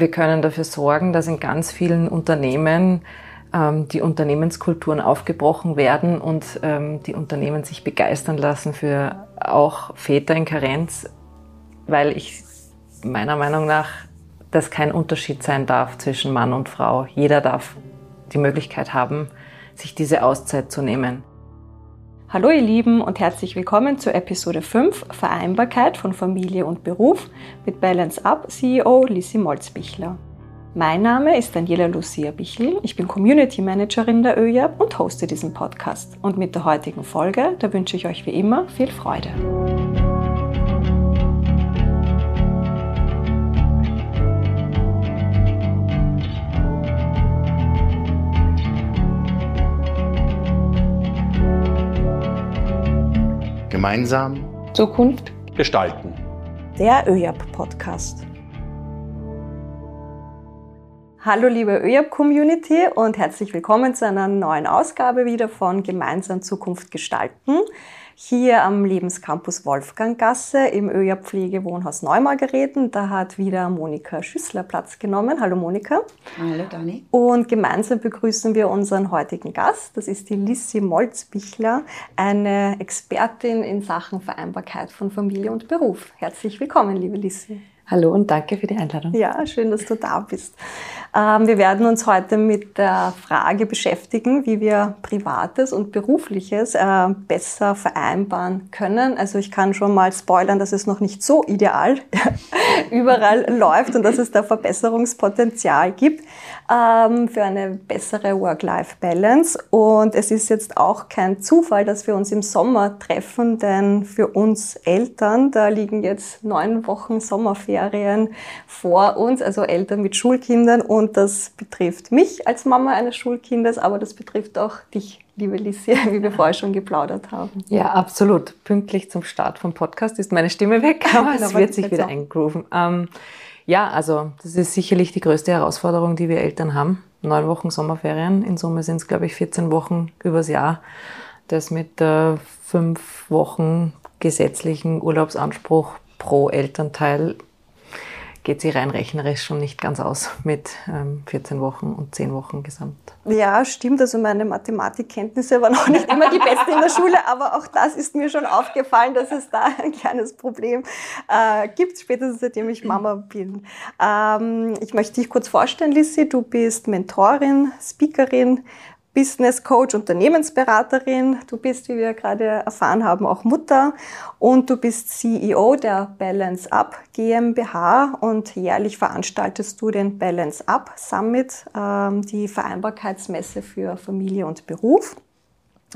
wir können dafür sorgen, dass in ganz vielen Unternehmen ähm, die Unternehmenskulturen aufgebrochen werden und ähm, die Unternehmen sich begeistern lassen für auch Väter in Karenz, weil ich meiner Meinung nach das kein Unterschied sein darf zwischen Mann und Frau. Jeder darf die Möglichkeit haben, sich diese Auszeit zu nehmen. Hallo ihr Lieben und herzlich willkommen zur Episode 5 Vereinbarkeit von Familie und Beruf mit Balance Up CEO Lissi Molzbichler. Mein Name ist Daniela Lucia Bichl, ich bin Community Managerin der ÖJAB und hoste diesen Podcast. Und mit der heutigen Folge, da wünsche ich euch wie immer viel Freude. Gemeinsam Zukunft gestalten. Der ÖJAB Podcast. Hallo liebe ÖJAB Community und herzlich willkommen zu einer neuen Ausgabe wieder von Gemeinsam Zukunft gestalten hier am Lebenscampus Wolfganggasse im ÖJA Pflegewohnhaus Neumargareten. Da hat wieder Monika Schüssler Platz genommen. Hallo Monika. Hallo Dani. Und gemeinsam begrüßen wir unseren heutigen Gast. Das ist die Lissi Molzbichler, eine Expertin in Sachen Vereinbarkeit von Familie und Beruf. Herzlich willkommen, liebe Lissi. Hallo und danke für die Einladung. Ja, schön, dass du da bist. Ähm, wir werden uns heute mit der Frage beschäftigen, wie wir Privates und Berufliches äh, besser vereinbaren können. Also ich kann schon mal spoilern, dass es noch nicht so ideal überall läuft und dass es da Verbesserungspotenzial gibt ähm, für eine bessere Work-Life-Balance. Und es ist jetzt auch kein Zufall, dass wir uns im Sommer treffen, denn für uns Eltern, da liegen jetzt neun Wochen Sommerferien vor uns, also Eltern mit Schulkindern. Und das betrifft mich als Mama eines Schulkindes, aber das betrifft auch dich liebe Lissia, wie wir vorher schon geplaudert haben. Ja, absolut. Pünktlich zum Start vom Podcast ist meine Stimme weg, aber es wird sich wieder eingrooven. Ähm, ja, also das ist sicherlich die größte Herausforderung, die wir Eltern haben. Neun Wochen Sommerferien. In Summe sind es, glaube ich, 14 Wochen übers Jahr. Das mit äh, fünf Wochen gesetzlichen Urlaubsanspruch pro Elternteil geht sie rein rechnerisch schon nicht ganz aus mit ähm, 14 Wochen und 10 Wochen gesamt. Ja, stimmt. Also meine Mathematikkenntnisse waren auch nicht immer die besten in der Schule, aber auch das ist mir schon aufgefallen, dass es da ein kleines Problem äh, gibt, spätestens seitdem ich Mama bin. Ähm, ich möchte dich kurz vorstellen, Lissi. Du bist Mentorin, Speakerin, Business Coach, Unternehmensberaterin. Du bist, wie wir gerade erfahren haben, auch Mutter und du bist CEO der Balance Up GmbH und jährlich veranstaltest du den Balance Up Summit, ähm, die Vereinbarkeitsmesse für Familie und Beruf.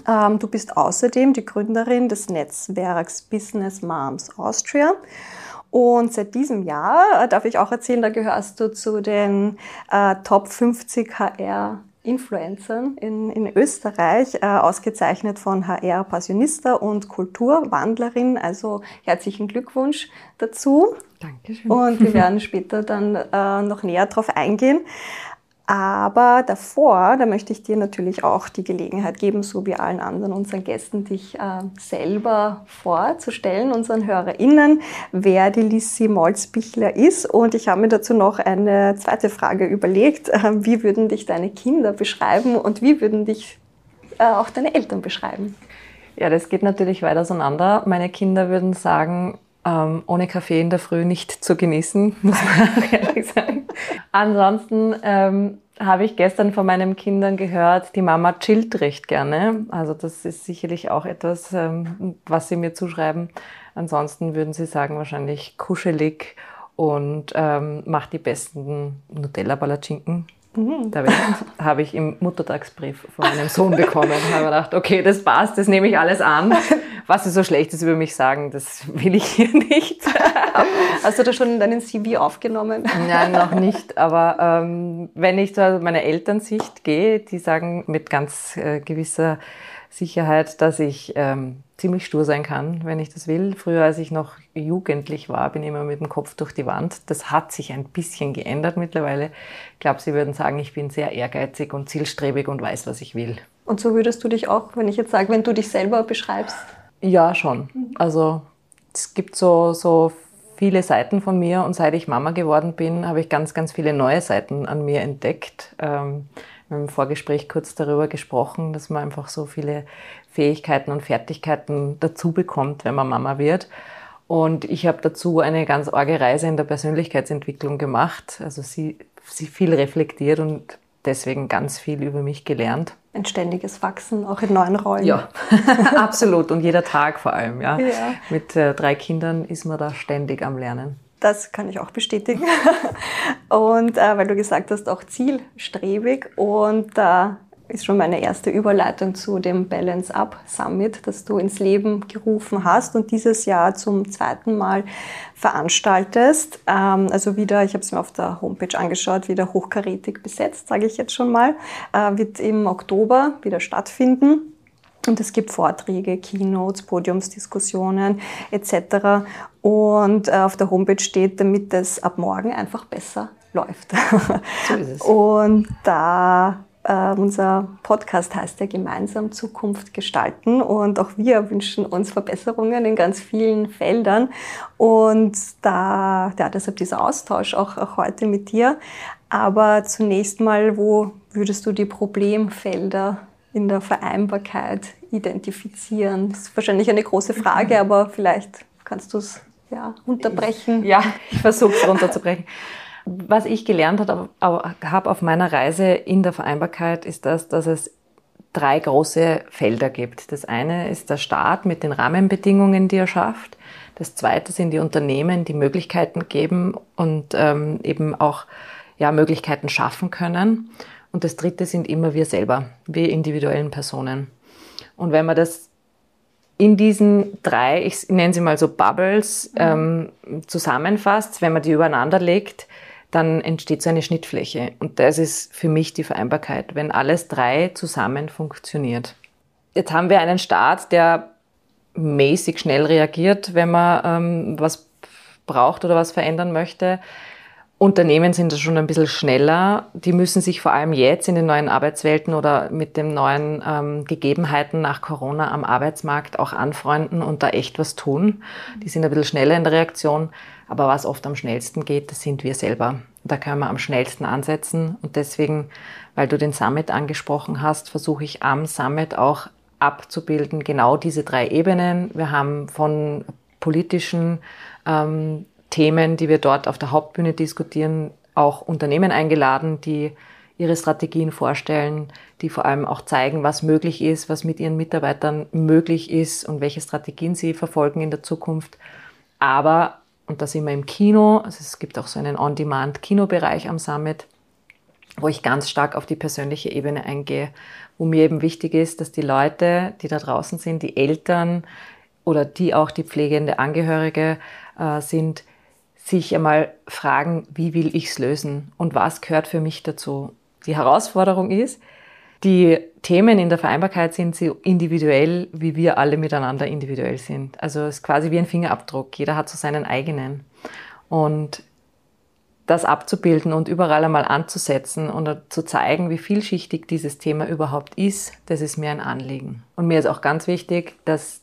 Ähm, du bist außerdem die Gründerin des Netzwerks Business Moms Austria. Und seit diesem Jahr, äh, darf ich auch erzählen, da gehörst du zu den äh, Top 50 HR Influencern in, in Österreich, äh, ausgezeichnet von HR Passionista und Kulturwandlerin. Also herzlichen Glückwunsch dazu. Dankeschön. Und wir werden später dann äh, noch näher darauf eingehen. Aber davor, da möchte ich dir natürlich auch die Gelegenheit geben, so wie allen anderen unseren Gästen, dich äh, selber vorzustellen, unseren HörerInnen, wer die Lissi Molzbichler ist. Und ich habe mir dazu noch eine zweite Frage überlegt. Äh, wie würden dich deine Kinder beschreiben und wie würden dich äh, auch deine Eltern beschreiben? Ja, das geht natürlich weit auseinander. Meine Kinder würden sagen, ähm, ohne Kaffee in der Früh nicht zu genießen, muss man ehrlich sagen. Ansonsten ähm, habe ich gestern von meinen Kindern gehört, die Mama chillt recht gerne. Also das ist sicherlich auch etwas, ähm, was sie mir zuschreiben. Ansonsten würden sie sagen wahrscheinlich kuschelig und ähm, macht die besten Nutella-Palatschinken. Mhm. Da habe ich im Muttertagsbrief von meinem Sohn bekommen. Da habe gedacht, okay, das passt, das nehme ich alles an. Was sie so Schlechtes über mich sagen, das will ich hier nicht. Hast du da schon in deinen CV aufgenommen? Nein, noch nicht. Aber ähm, wenn ich zu meiner Elternsicht gehe, die sagen mit ganz äh, gewisser Sicherheit, dass ich ähm, ziemlich stur sein kann, wenn ich das will. Früher, als ich noch jugendlich war, bin ich immer mit dem Kopf durch die Wand. Das hat sich ein bisschen geändert mittlerweile. Ich glaube, Sie würden sagen, ich bin sehr ehrgeizig und zielstrebig und weiß, was ich will. Und so würdest du dich auch, wenn ich jetzt sage, wenn du dich selber beschreibst? Ja, schon. Also es gibt so, so viele Seiten von mir und seit ich Mama geworden bin, habe ich ganz, ganz viele neue Seiten an mir entdeckt. Ähm, im Vorgespräch kurz darüber gesprochen, dass man einfach so viele Fähigkeiten und Fertigkeiten dazu bekommt, wenn man Mama wird. Und ich habe dazu eine ganz arge Reise in der Persönlichkeitsentwicklung gemacht. Also sie, sie viel reflektiert und deswegen ganz viel über mich gelernt. Ein ständiges Wachsen, auch in neuen Rollen. Ja, absolut. Und jeder Tag vor allem. Ja. ja. Mit äh, drei Kindern ist man da ständig am Lernen. Das kann ich auch bestätigen. und äh, weil du gesagt hast, auch zielstrebig. Und da äh, ist schon meine erste Überleitung zu dem Balance Up Summit, das du ins Leben gerufen hast und dieses Jahr zum zweiten Mal veranstaltest. Ähm, also wieder, ich habe es mir auf der Homepage angeschaut, wieder hochkarätig besetzt, sage ich jetzt schon mal, äh, wird im Oktober wieder stattfinden. Und es gibt Vorträge, Keynotes, Podiumsdiskussionen etc. Und äh, auf der Homepage steht, damit es ab morgen einfach besser läuft. So ist es. Und da Uh, unser Podcast heißt ja gemeinsam Zukunft gestalten und auch wir wünschen uns Verbesserungen in ganz vielen Feldern und da, ja, deshalb dieser Austausch auch, auch heute mit dir. Aber zunächst mal, wo würdest du die Problemfelder in der Vereinbarkeit identifizieren? Das ist wahrscheinlich eine große Frage, aber vielleicht kannst du es ja, unterbrechen. Ja, ich versuche es runterzubrechen. Was ich gelernt habe auf meiner Reise in der Vereinbarkeit, ist das, dass es drei große Felder gibt. Das eine ist der Staat mit den Rahmenbedingungen, die er schafft. Das zweite sind die Unternehmen, die Möglichkeiten geben und ähm, eben auch ja, Möglichkeiten schaffen können. Und das dritte sind immer wir selber, wir individuellen Personen. Und wenn man das in diesen drei, ich nenne sie mal so Bubbles, ähm, zusammenfasst, wenn man die übereinander legt, dann entsteht so eine Schnittfläche. Und das ist für mich die Vereinbarkeit, wenn alles drei zusammen funktioniert. Jetzt haben wir einen Staat, der mäßig schnell reagiert, wenn man ähm, was braucht oder was verändern möchte. Unternehmen sind da schon ein bisschen schneller. Die müssen sich vor allem jetzt in den neuen Arbeitswelten oder mit den neuen ähm, Gegebenheiten nach Corona am Arbeitsmarkt auch anfreunden und da echt was tun. Die sind ein bisschen schneller in der Reaktion. Aber was oft am schnellsten geht, das sind wir selber. Da können wir am schnellsten ansetzen. Und deswegen, weil du den Summit angesprochen hast, versuche ich am Summit auch abzubilden, genau diese drei Ebenen. Wir haben von politischen ähm, Themen, die wir dort auf der Hauptbühne diskutieren, auch Unternehmen eingeladen, die ihre Strategien vorstellen, die vor allem auch zeigen, was möglich ist, was mit ihren Mitarbeitern möglich ist und welche Strategien sie verfolgen in der Zukunft. Aber und da sind wir im Kino. Also es gibt auch so einen On-Demand-Kinobereich am Summit, wo ich ganz stark auf die persönliche Ebene eingehe, wo mir eben wichtig ist, dass die Leute, die da draußen sind, die Eltern oder die auch die pflegende Angehörige äh, sind, sich einmal fragen, wie will ich es lösen und was gehört für mich dazu. Die Herausforderung ist, die Themen in der Vereinbarkeit sind so individuell, wie wir alle miteinander individuell sind. Also es ist quasi wie ein Fingerabdruck. Jeder hat so seinen eigenen. Und das abzubilden und überall einmal anzusetzen und zu zeigen, wie vielschichtig dieses Thema überhaupt ist, das ist mir ein Anliegen. Und mir ist auch ganz wichtig, dass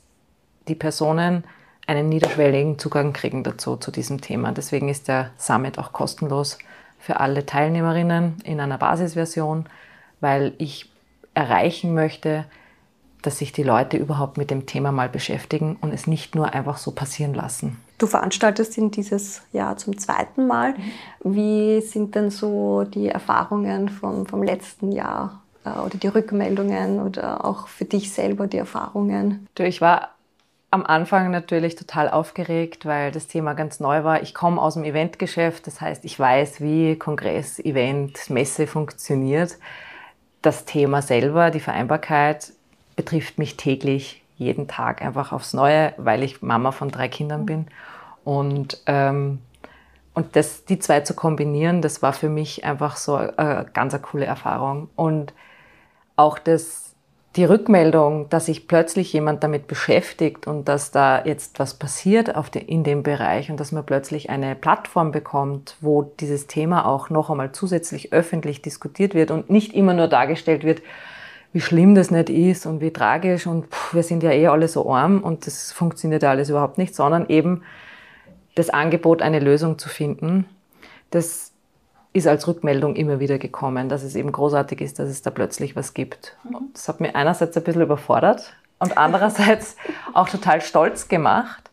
die Personen einen niederschwelligen Zugang kriegen dazu, zu diesem Thema. Deswegen ist der Summit auch kostenlos für alle Teilnehmerinnen in einer Basisversion weil ich erreichen möchte, dass sich die Leute überhaupt mit dem Thema mal beschäftigen und es nicht nur einfach so passieren lassen. Du veranstaltest ihn dieses Jahr zum zweiten Mal. Wie sind denn so die Erfahrungen vom, vom letzten Jahr äh, oder die Rückmeldungen oder auch für dich selber die Erfahrungen? Ich war am Anfang natürlich total aufgeregt, weil das Thema ganz neu war. Ich komme aus dem Eventgeschäft, das heißt, ich weiß, wie Kongress, Event, Messe funktioniert das Thema selber, die Vereinbarkeit, betrifft mich täglich, jeden Tag einfach aufs Neue, weil ich Mama von drei Kindern bin. Und, ähm, und das, die zwei zu kombinieren, das war für mich einfach so eine ganz eine coole Erfahrung. Und auch das die Rückmeldung, dass sich plötzlich jemand damit beschäftigt und dass da jetzt was passiert de, in dem Bereich und dass man plötzlich eine Plattform bekommt, wo dieses Thema auch noch einmal zusätzlich öffentlich diskutiert wird und nicht immer nur dargestellt wird, wie schlimm das nicht ist und wie tragisch und pff, wir sind ja eh alle so arm und das funktioniert ja alles überhaupt nicht, sondern eben das Angebot, eine Lösung zu finden, das ist als Rückmeldung immer wieder gekommen, dass es eben großartig ist, dass es da plötzlich was gibt. Mhm. Das hat mich einerseits ein bisschen überfordert und andererseits auch total stolz gemacht,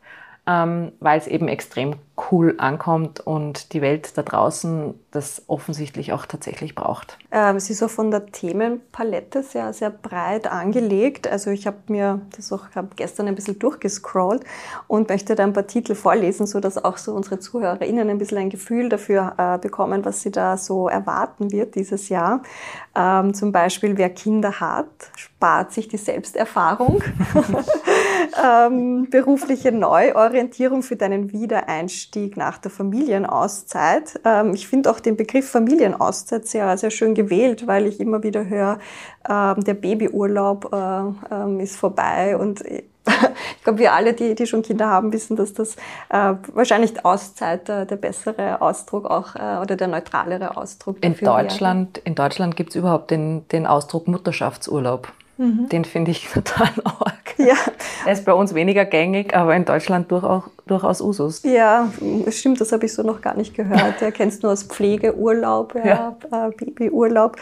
ähm, weil es eben extrem cool ankommt und die Welt da draußen das offensichtlich auch tatsächlich braucht. Ähm, es ist auch von der Themenpalette sehr, sehr breit angelegt. Also ich habe mir das auch gestern ein bisschen durchgescrollt und möchte da ein paar Titel vorlesen, sodass auch so unsere ZuhörerInnen ein bisschen ein Gefühl dafür äh, bekommen, was sie da so erwarten wird dieses Jahr. Ähm, zum Beispiel, wer Kinder hat, spart sich die Selbsterfahrung. ähm, berufliche Neuorientierung für deinen Wiedereinstieg nach der Familienauszeit. Ähm, ich finde auch den Begriff Familienauszeit sehr, sehr schön gewählt, weil ich immer wieder höre, ähm, der Babyurlaub äh, ähm, ist vorbei und ich glaube, wir alle, die, die schon Kinder haben, wissen, dass das äh, wahrscheinlich Auszeit äh, der bessere Ausdruck auch äh, oder der neutralere Ausdruck in Deutschland, wäre. In Deutschland gibt es überhaupt den, den Ausdruck Mutterschaftsurlaub. Mhm. Den finde ich total arg. Ja. Er ist bei uns weniger gängig, aber in Deutschland durchaus, durchaus Usus. Ja, stimmt, das habe ich so noch gar nicht gehört. Er kennt es nur als Pflegeurlaub, ja, ja. Äh, Babyurlaub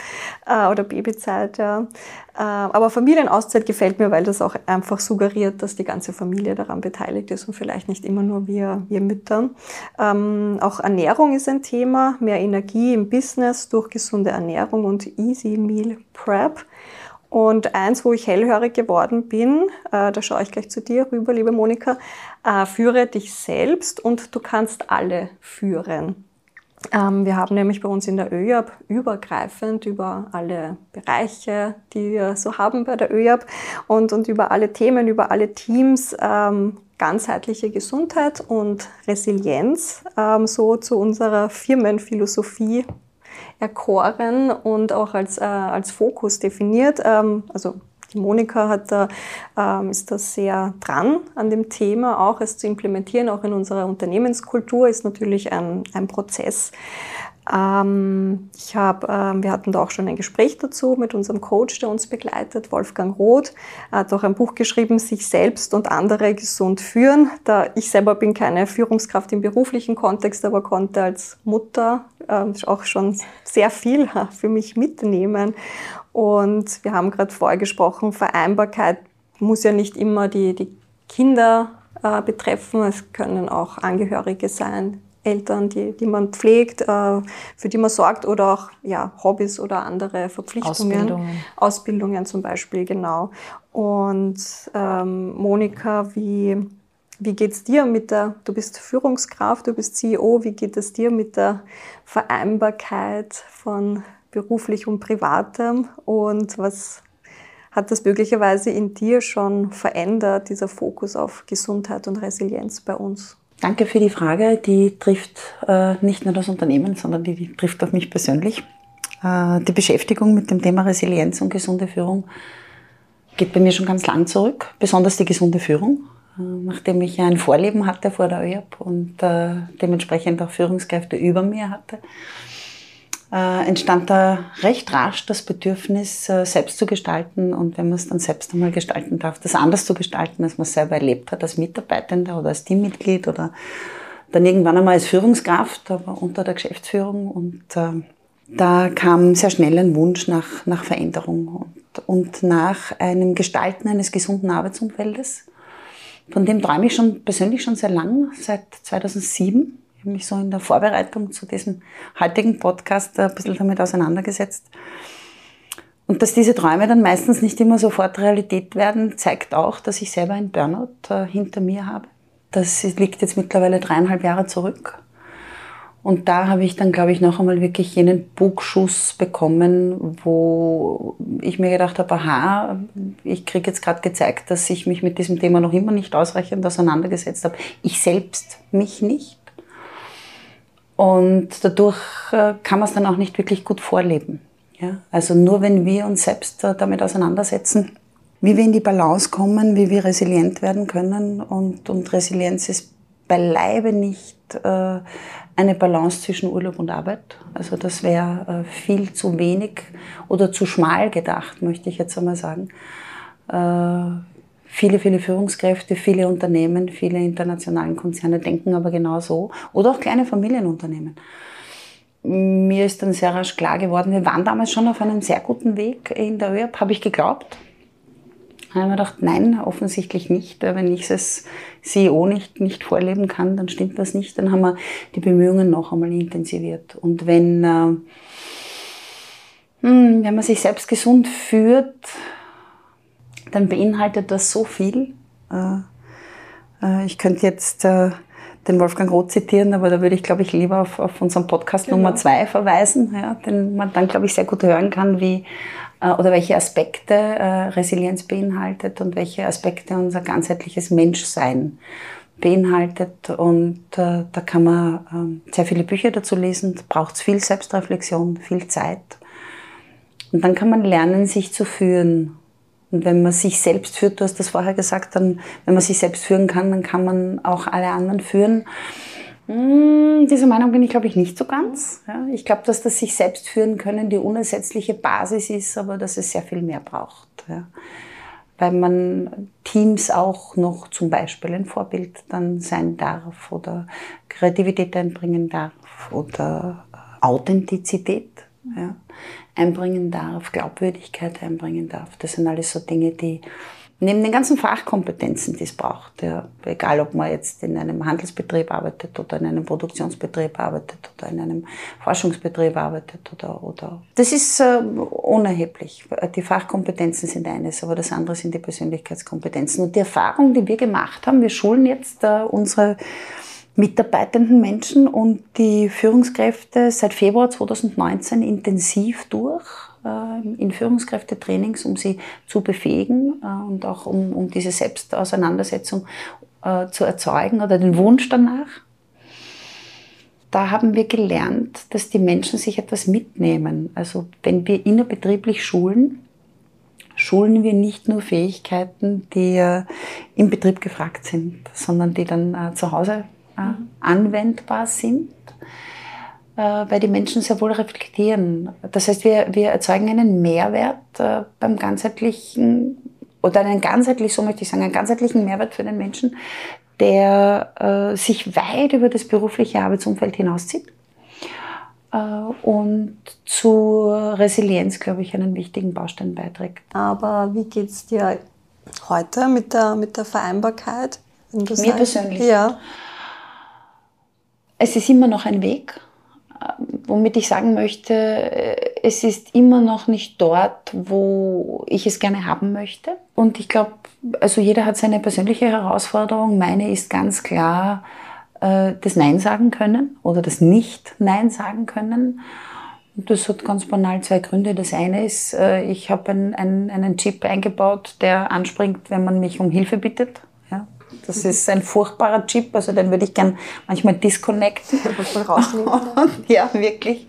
äh, oder Babyzeit. Ja. Äh, aber Familienauszeit gefällt mir, weil das auch einfach suggeriert, dass die ganze Familie daran beteiligt ist und vielleicht nicht immer nur wir, wir Mütter. Ähm, auch Ernährung ist ein Thema, mehr Energie im Business durch gesunde Ernährung und Easy Meal Prep. Und eins, wo ich hellhörig geworden bin, äh, da schaue ich gleich zu dir rüber, liebe Monika, äh, führe dich selbst und du kannst alle führen. Ähm, wir haben nämlich bei uns in der ÖJAB übergreifend über alle Bereiche, die wir so haben bei der ÖJAB und, und über alle Themen, über alle Teams ähm, ganzheitliche Gesundheit und Resilienz ähm, so zu unserer Firmenphilosophie erkoren und auch als, äh, als Fokus definiert. Ähm, also die Monika hat da, ähm, ist da sehr dran an dem Thema, auch es zu implementieren, auch in unserer Unternehmenskultur ist natürlich ein, ein Prozess. Ähm, ich hab, ähm, wir hatten da auch schon ein Gespräch dazu mit unserem Coach, der uns begleitet, Wolfgang Roth. Er hat auch ein Buch geschrieben, sich selbst und andere gesund führen. Da ich selber bin keine Führungskraft im beruflichen Kontext, aber konnte als Mutter ähm, auch schon sehr viel für mich mitnehmen. Und wir haben gerade vorher gesprochen, Vereinbarkeit muss ja nicht immer die, die Kinder äh, betreffen. Es können auch Angehörige sein, Eltern, die, die man pflegt, äh, für die man sorgt oder auch ja, Hobbys oder andere Verpflichtungen. Ausbildungen. Ausbildungen zum Beispiel, genau. Und ähm, Monika, wie, wie geht es dir mit der, du bist Führungskraft, du bist CEO, wie geht es dir mit der Vereinbarkeit von beruflich und privatem und was hat das möglicherweise in dir schon verändert, dieser Fokus auf Gesundheit und Resilienz bei uns? Danke für die Frage. Die trifft äh, nicht nur das Unternehmen, sondern die, die trifft auch mich persönlich. Äh, die Beschäftigung mit dem Thema Resilienz und gesunde Führung geht bei mir schon ganz lang zurück, besonders die gesunde Führung. Äh, nachdem ich ein Vorleben hatte vor der ÖAP und äh, dementsprechend auch Führungskräfte über mir hatte, äh, entstand da recht rasch das Bedürfnis, äh, selbst zu gestalten und wenn man es dann selbst einmal gestalten darf, das anders zu gestalten, als man es selber erlebt hat als Mitarbeitender oder als Teammitglied oder dann irgendwann einmal als Führungskraft, aber unter der Geschäftsführung und äh, da kam sehr schnell ein Wunsch nach, nach Veränderung und, und nach einem Gestalten eines gesunden Arbeitsumfeldes. Von dem träume ich schon persönlich schon sehr lang, seit 2007 ich habe mich so in der Vorbereitung zu diesem heutigen Podcast ein bisschen damit auseinandergesetzt. Und dass diese Träume dann meistens nicht immer sofort Realität werden, zeigt auch, dass ich selber ein Burnout äh, hinter mir habe. Das liegt jetzt mittlerweile dreieinhalb Jahre zurück. Und da habe ich dann, glaube ich, noch einmal wirklich jenen Bugschuss bekommen, wo ich mir gedacht habe, aha, ich kriege jetzt gerade gezeigt, dass ich mich mit diesem Thema noch immer nicht ausreichend auseinandergesetzt habe. Ich selbst mich nicht. Und dadurch äh, kann man es dann auch nicht wirklich gut vorleben. Ja? Also nur wenn wir uns selbst äh, damit auseinandersetzen, wie wir in die Balance kommen, wie wir resilient werden können. Und, und Resilienz ist beileibe nicht äh, eine Balance zwischen Urlaub und Arbeit. Also das wäre viel zu wenig oder zu schmal gedacht, möchte ich jetzt einmal sagen. Viele, viele Führungskräfte, viele Unternehmen, viele internationalen Konzerne denken aber genau so. Oder auch kleine Familienunternehmen. Mir ist dann sehr rasch klar geworden, wir waren damals schon auf einem sehr guten Weg in der ÖAP, habe ich geglaubt. Da habe ich mir gedacht, nein, offensichtlich nicht. Wenn ich es CEO nicht, nicht vorleben kann, dann stimmt was nicht. Dann haben wir die Bemühungen noch einmal intensiviert. Und wenn, äh, hm, wenn man sich selbst gesund führt, dann beinhaltet das so viel. Äh, äh, ich könnte jetzt äh, den Wolfgang Roth zitieren, aber da würde ich, glaube ich, lieber auf, auf unseren Podcast genau. Nummer zwei verweisen, ja, den man dann, glaube ich, sehr gut hören kann, wie oder welche Aspekte Resilienz beinhaltet und welche Aspekte unser ganzheitliches Menschsein beinhaltet. Und äh, da kann man äh, sehr viele Bücher dazu lesen. Da braucht es viel Selbstreflexion, viel Zeit. Und dann kann man lernen, sich zu führen. Und wenn man sich selbst führt, du hast das vorher gesagt, dann, wenn man sich selbst führen kann, dann kann man auch alle anderen führen. Hm, diese Meinung bin ich, glaube ich, nicht so ganz. Ja, ich glaube, dass das sich selbst führen können die unersetzliche Basis ist, aber dass es sehr viel mehr braucht. Ja. Weil man Teams auch noch zum Beispiel ein Vorbild dann sein darf oder Kreativität einbringen darf oder Authentizität. Ja einbringen darf, Glaubwürdigkeit einbringen darf. Das sind alles so Dinge, die neben den ganzen Fachkompetenzen, die es braucht, ja, egal ob man jetzt in einem Handelsbetrieb arbeitet oder in einem Produktionsbetrieb arbeitet oder in einem Forschungsbetrieb arbeitet oder, oder das ist äh, unerheblich. Die Fachkompetenzen sind eines, aber das andere sind die Persönlichkeitskompetenzen. Und die Erfahrung, die wir gemacht haben, wir schulen jetzt äh, unsere mitarbeitenden Menschen und die Führungskräfte seit Februar 2019 intensiv durch äh, in Führungskräftetrainings, um sie zu befähigen äh, und auch um, um diese Selbstauseinandersetzung äh, zu erzeugen oder den Wunsch danach. Da haben wir gelernt, dass die Menschen sich etwas mitnehmen. Also wenn wir innerbetrieblich schulen, schulen wir nicht nur Fähigkeiten, die im Betrieb gefragt sind, sondern die dann zu Hause äh, anwendbar sind, äh, weil die Menschen sehr wohl reflektieren. Das heißt, wir, wir erzeugen einen Mehrwert äh, beim ganzheitlichen, oder einen ganzheitlich, so möchte ich sagen, einen ganzheitlichen Mehrwert für den Menschen, der sich weit über das berufliche Arbeitsumfeld hinauszieht und zur Resilienz, glaube ich, einen wichtigen Baustein beiträgt. Aber wie geht es dir heute mit der, mit der Vereinbarkeit? Mir sagst? persönlich? Ja es ist immer noch ein Weg, womit ich sagen möchte, es ist immer noch nicht dort, wo ich es gerne haben möchte. Und ich glaube, also jeder hat seine persönliche Herausforderung. Meine ist ganz klar, äh, das Nein sagen können oder das Nicht-Nein sagen können. Das hat ganz banal zwei Gründe. Das eine ist, äh, ich habe ein, ein, einen Chip eingebaut, der anspringt, wenn man mich um Hilfe bittet. Das ist ein furchtbarer Chip, also den würde ich gern manchmal disconnecten. ja, wirklich.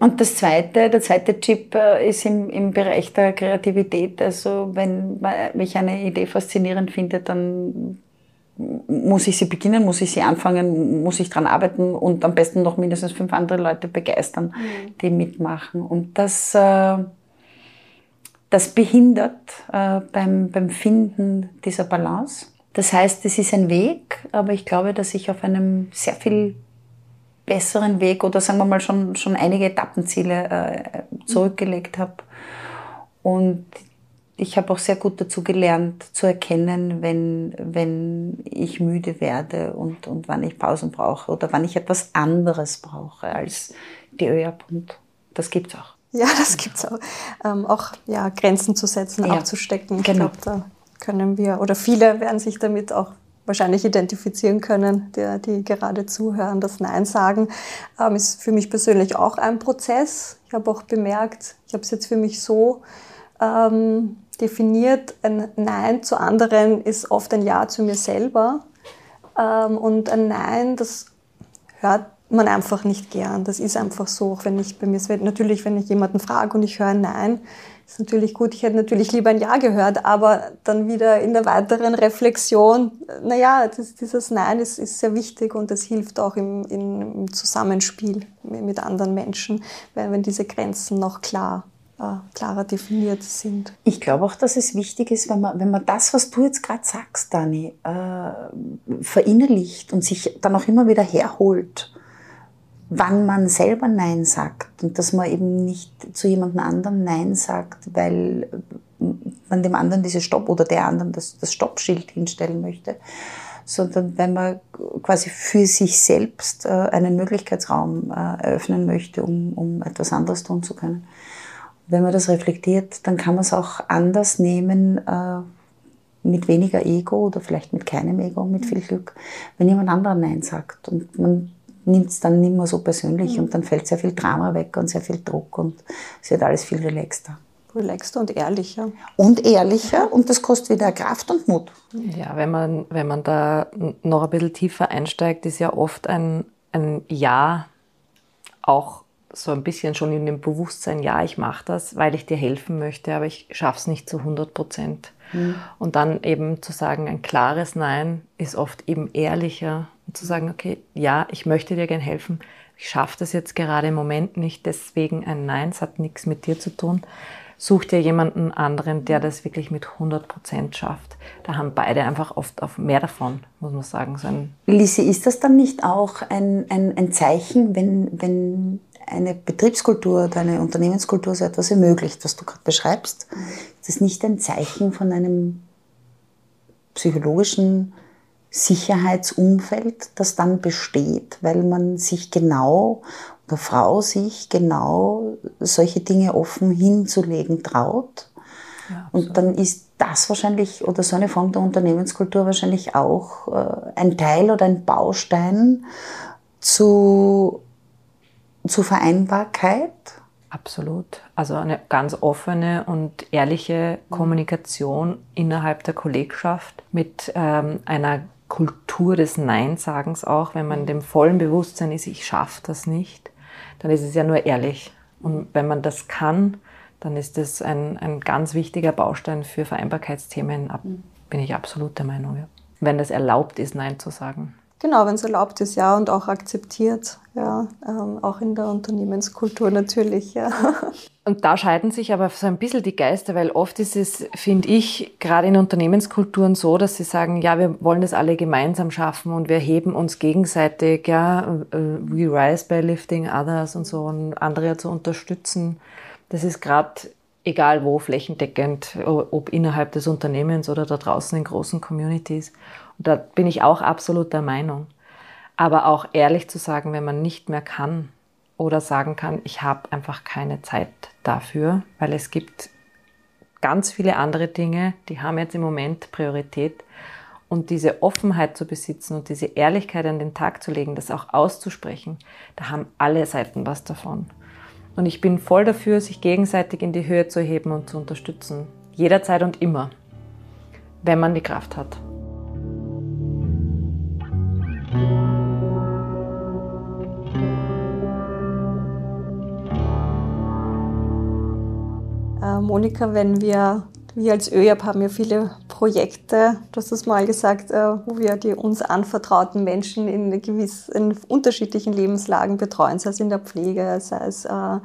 Und das zweite, der zweite Chip äh, ist im, im Bereich der Kreativität. Also wenn mich eine Idee faszinierend finde, dann muss ich sie beginnen, muss ich sie anfangen, muss ich dran arbeiten und am besten noch mindestens fünf andere Leute begeistern, mhm. die mitmachen. Und das, äh, das behindert äh, beim, beim Finden dieser Balance. Das heißt, es ist ein Weg, aber ich glaube, dass ich auf einem sehr viel besseren Weg oder sagen wir mal schon, schon einige Etappenziele äh, zurückgelegt habe. Und ich habe auch sehr gut dazu gelernt, zu erkennen, wenn, wenn ich müde werde und, und wann ich Pausen brauche oder wann ich etwas anderes brauche als die ÖAP. Und das gibt es auch. Ja, das gibt es auch. Ähm, auch ja, Grenzen zu setzen, ja, abzustecken. Ich genau. glaube, können wir, oder viele werden sich damit auch wahrscheinlich identifizieren können, die, die gerade zuhören, das Nein sagen, ähm, ist für mich persönlich auch ein Prozess. Ich habe auch bemerkt, ich habe es jetzt für mich so ähm, definiert, ein Nein zu anderen ist oft ein Ja zu mir selber. Ähm, und ein Nein, das hört man einfach nicht gern. Das ist einfach so, auch wenn ich bei mir, natürlich, wenn ich jemanden frage und ich höre ein Nein, ist natürlich gut, ich hätte natürlich lieber ein Ja gehört, aber dann wieder in der weiteren Reflexion, naja, das, dieses Nein ist, ist sehr wichtig und es hilft auch im, im Zusammenspiel mit anderen Menschen, wenn, wenn diese Grenzen noch klar äh, klarer definiert sind. Ich glaube auch, dass es wichtig ist, wenn man, wenn man das, was du jetzt gerade sagst, Dani, äh, verinnerlicht und sich dann auch immer wieder herholt, wann man selber Nein sagt und dass man eben nicht zu jemandem anderen Nein sagt, weil man dem anderen diese Stopp oder der anderen das, das Stoppschild hinstellen möchte, sondern wenn man quasi für sich selbst äh, einen Möglichkeitsraum äh, eröffnen möchte, um, um etwas anderes tun zu können. Wenn man das reflektiert, dann kann man es auch anders nehmen, äh, mit weniger Ego oder vielleicht mit keinem Ego, mit viel Glück, wenn jemand anderer Nein sagt. Und man nimmt es dann nicht mehr so persönlich mhm. und dann fällt sehr viel Drama weg und sehr viel Druck und es wird alles viel relaxter relaxter und ehrlicher. Und ehrlicher und das kostet wieder Kraft und Mut. Ja, wenn man, wenn man da noch ein bisschen tiefer einsteigt, ist ja oft ein, ein Ja auch so ein bisschen schon in dem Bewusstsein, ja, ich mache das, weil ich dir helfen möchte, aber ich schaffe es nicht zu 100 Prozent. Mhm. Und dann eben zu sagen, ein klares Nein ist oft eben ehrlicher und zu sagen, okay, ja, ich möchte dir gern helfen, ich schaffe das jetzt gerade im Moment nicht, deswegen ein Nein, es hat nichts mit dir zu tun such dir jemanden anderen, der das wirklich mit 100 Prozent schafft. Da haben beide einfach oft auf mehr davon, muss man sagen. So Lisi, ist das dann nicht auch ein, ein, ein Zeichen, wenn, wenn eine Betriebskultur oder eine Unternehmenskultur so etwas ermöglicht, was du gerade beschreibst? Ist das nicht ein Zeichen von einem psychologischen Sicherheitsumfeld, das dann besteht, weil man sich genau der Frau sich genau solche Dinge offen hinzulegen traut. Ja, und dann ist das wahrscheinlich oder so eine Form der Unternehmenskultur wahrscheinlich auch äh, ein Teil oder ein Baustein zu, zu Vereinbarkeit. Absolut. Also eine ganz offene und ehrliche Kommunikation innerhalb der Kollegschaft mit ähm, einer Kultur des Nein-Sagens auch, wenn man dem vollen Bewusstsein ist, ich schaffe das nicht, dann ist es ja nur ehrlich. Und wenn man das kann, dann ist das ein, ein ganz wichtiger Baustein für Vereinbarkeitsthemen, bin ich absolut der Meinung. Ja. Wenn das erlaubt ist, Nein zu sagen. Genau, wenn es erlaubt ist, ja, und auch akzeptiert, ja, ähm, auch in der Unternehmenskultur natürlich, ja. Und da scheiden sich aber so ein bisschen die Geister, weil oft ist es, finde ich, gerade in Unternehmenskulturen so, dass sie sagen, ja, wir wollen das alle gemeinsam schaffen und wir heben uns gegenseitig, ja, äh, we rise by lifting others und so, und andere zu unterstützen. Das ist gerade egal wo, flächendeckend, ob innerhalb des Unternehmens oder da draußen in großen Communities. Da bin ich auch absolut der Meinung. Aber auch ehrlich zu sagen, wenn man nicht mehr kann oder sagen kann, ich habe einfach keine Zeit dafür, weil es gibt ganz viele andere Dinge, die haben jetzt im Moment Priorität. Und diese Offenheit zu besitzen und diese Ehrlichkeit an den Tag zu legen, das auch auszusprechen, da haben alle Seiten was davon. Und ich bin voll dafür, sich gegenseitig in die Höhe zu heben und zu unterstützen. Jederzeit und immer, wenn man die Kraft hat. Äh, Monika, wenn wir, wir als ÖJAP haben ja viele Projekte, du hast es mal gesagt, äh, wo wir die uns anvertrauten Menschen in gewiss, in unterschiedlichen Lebenslagen betreuen, sei es in der Pflege, sei es äh,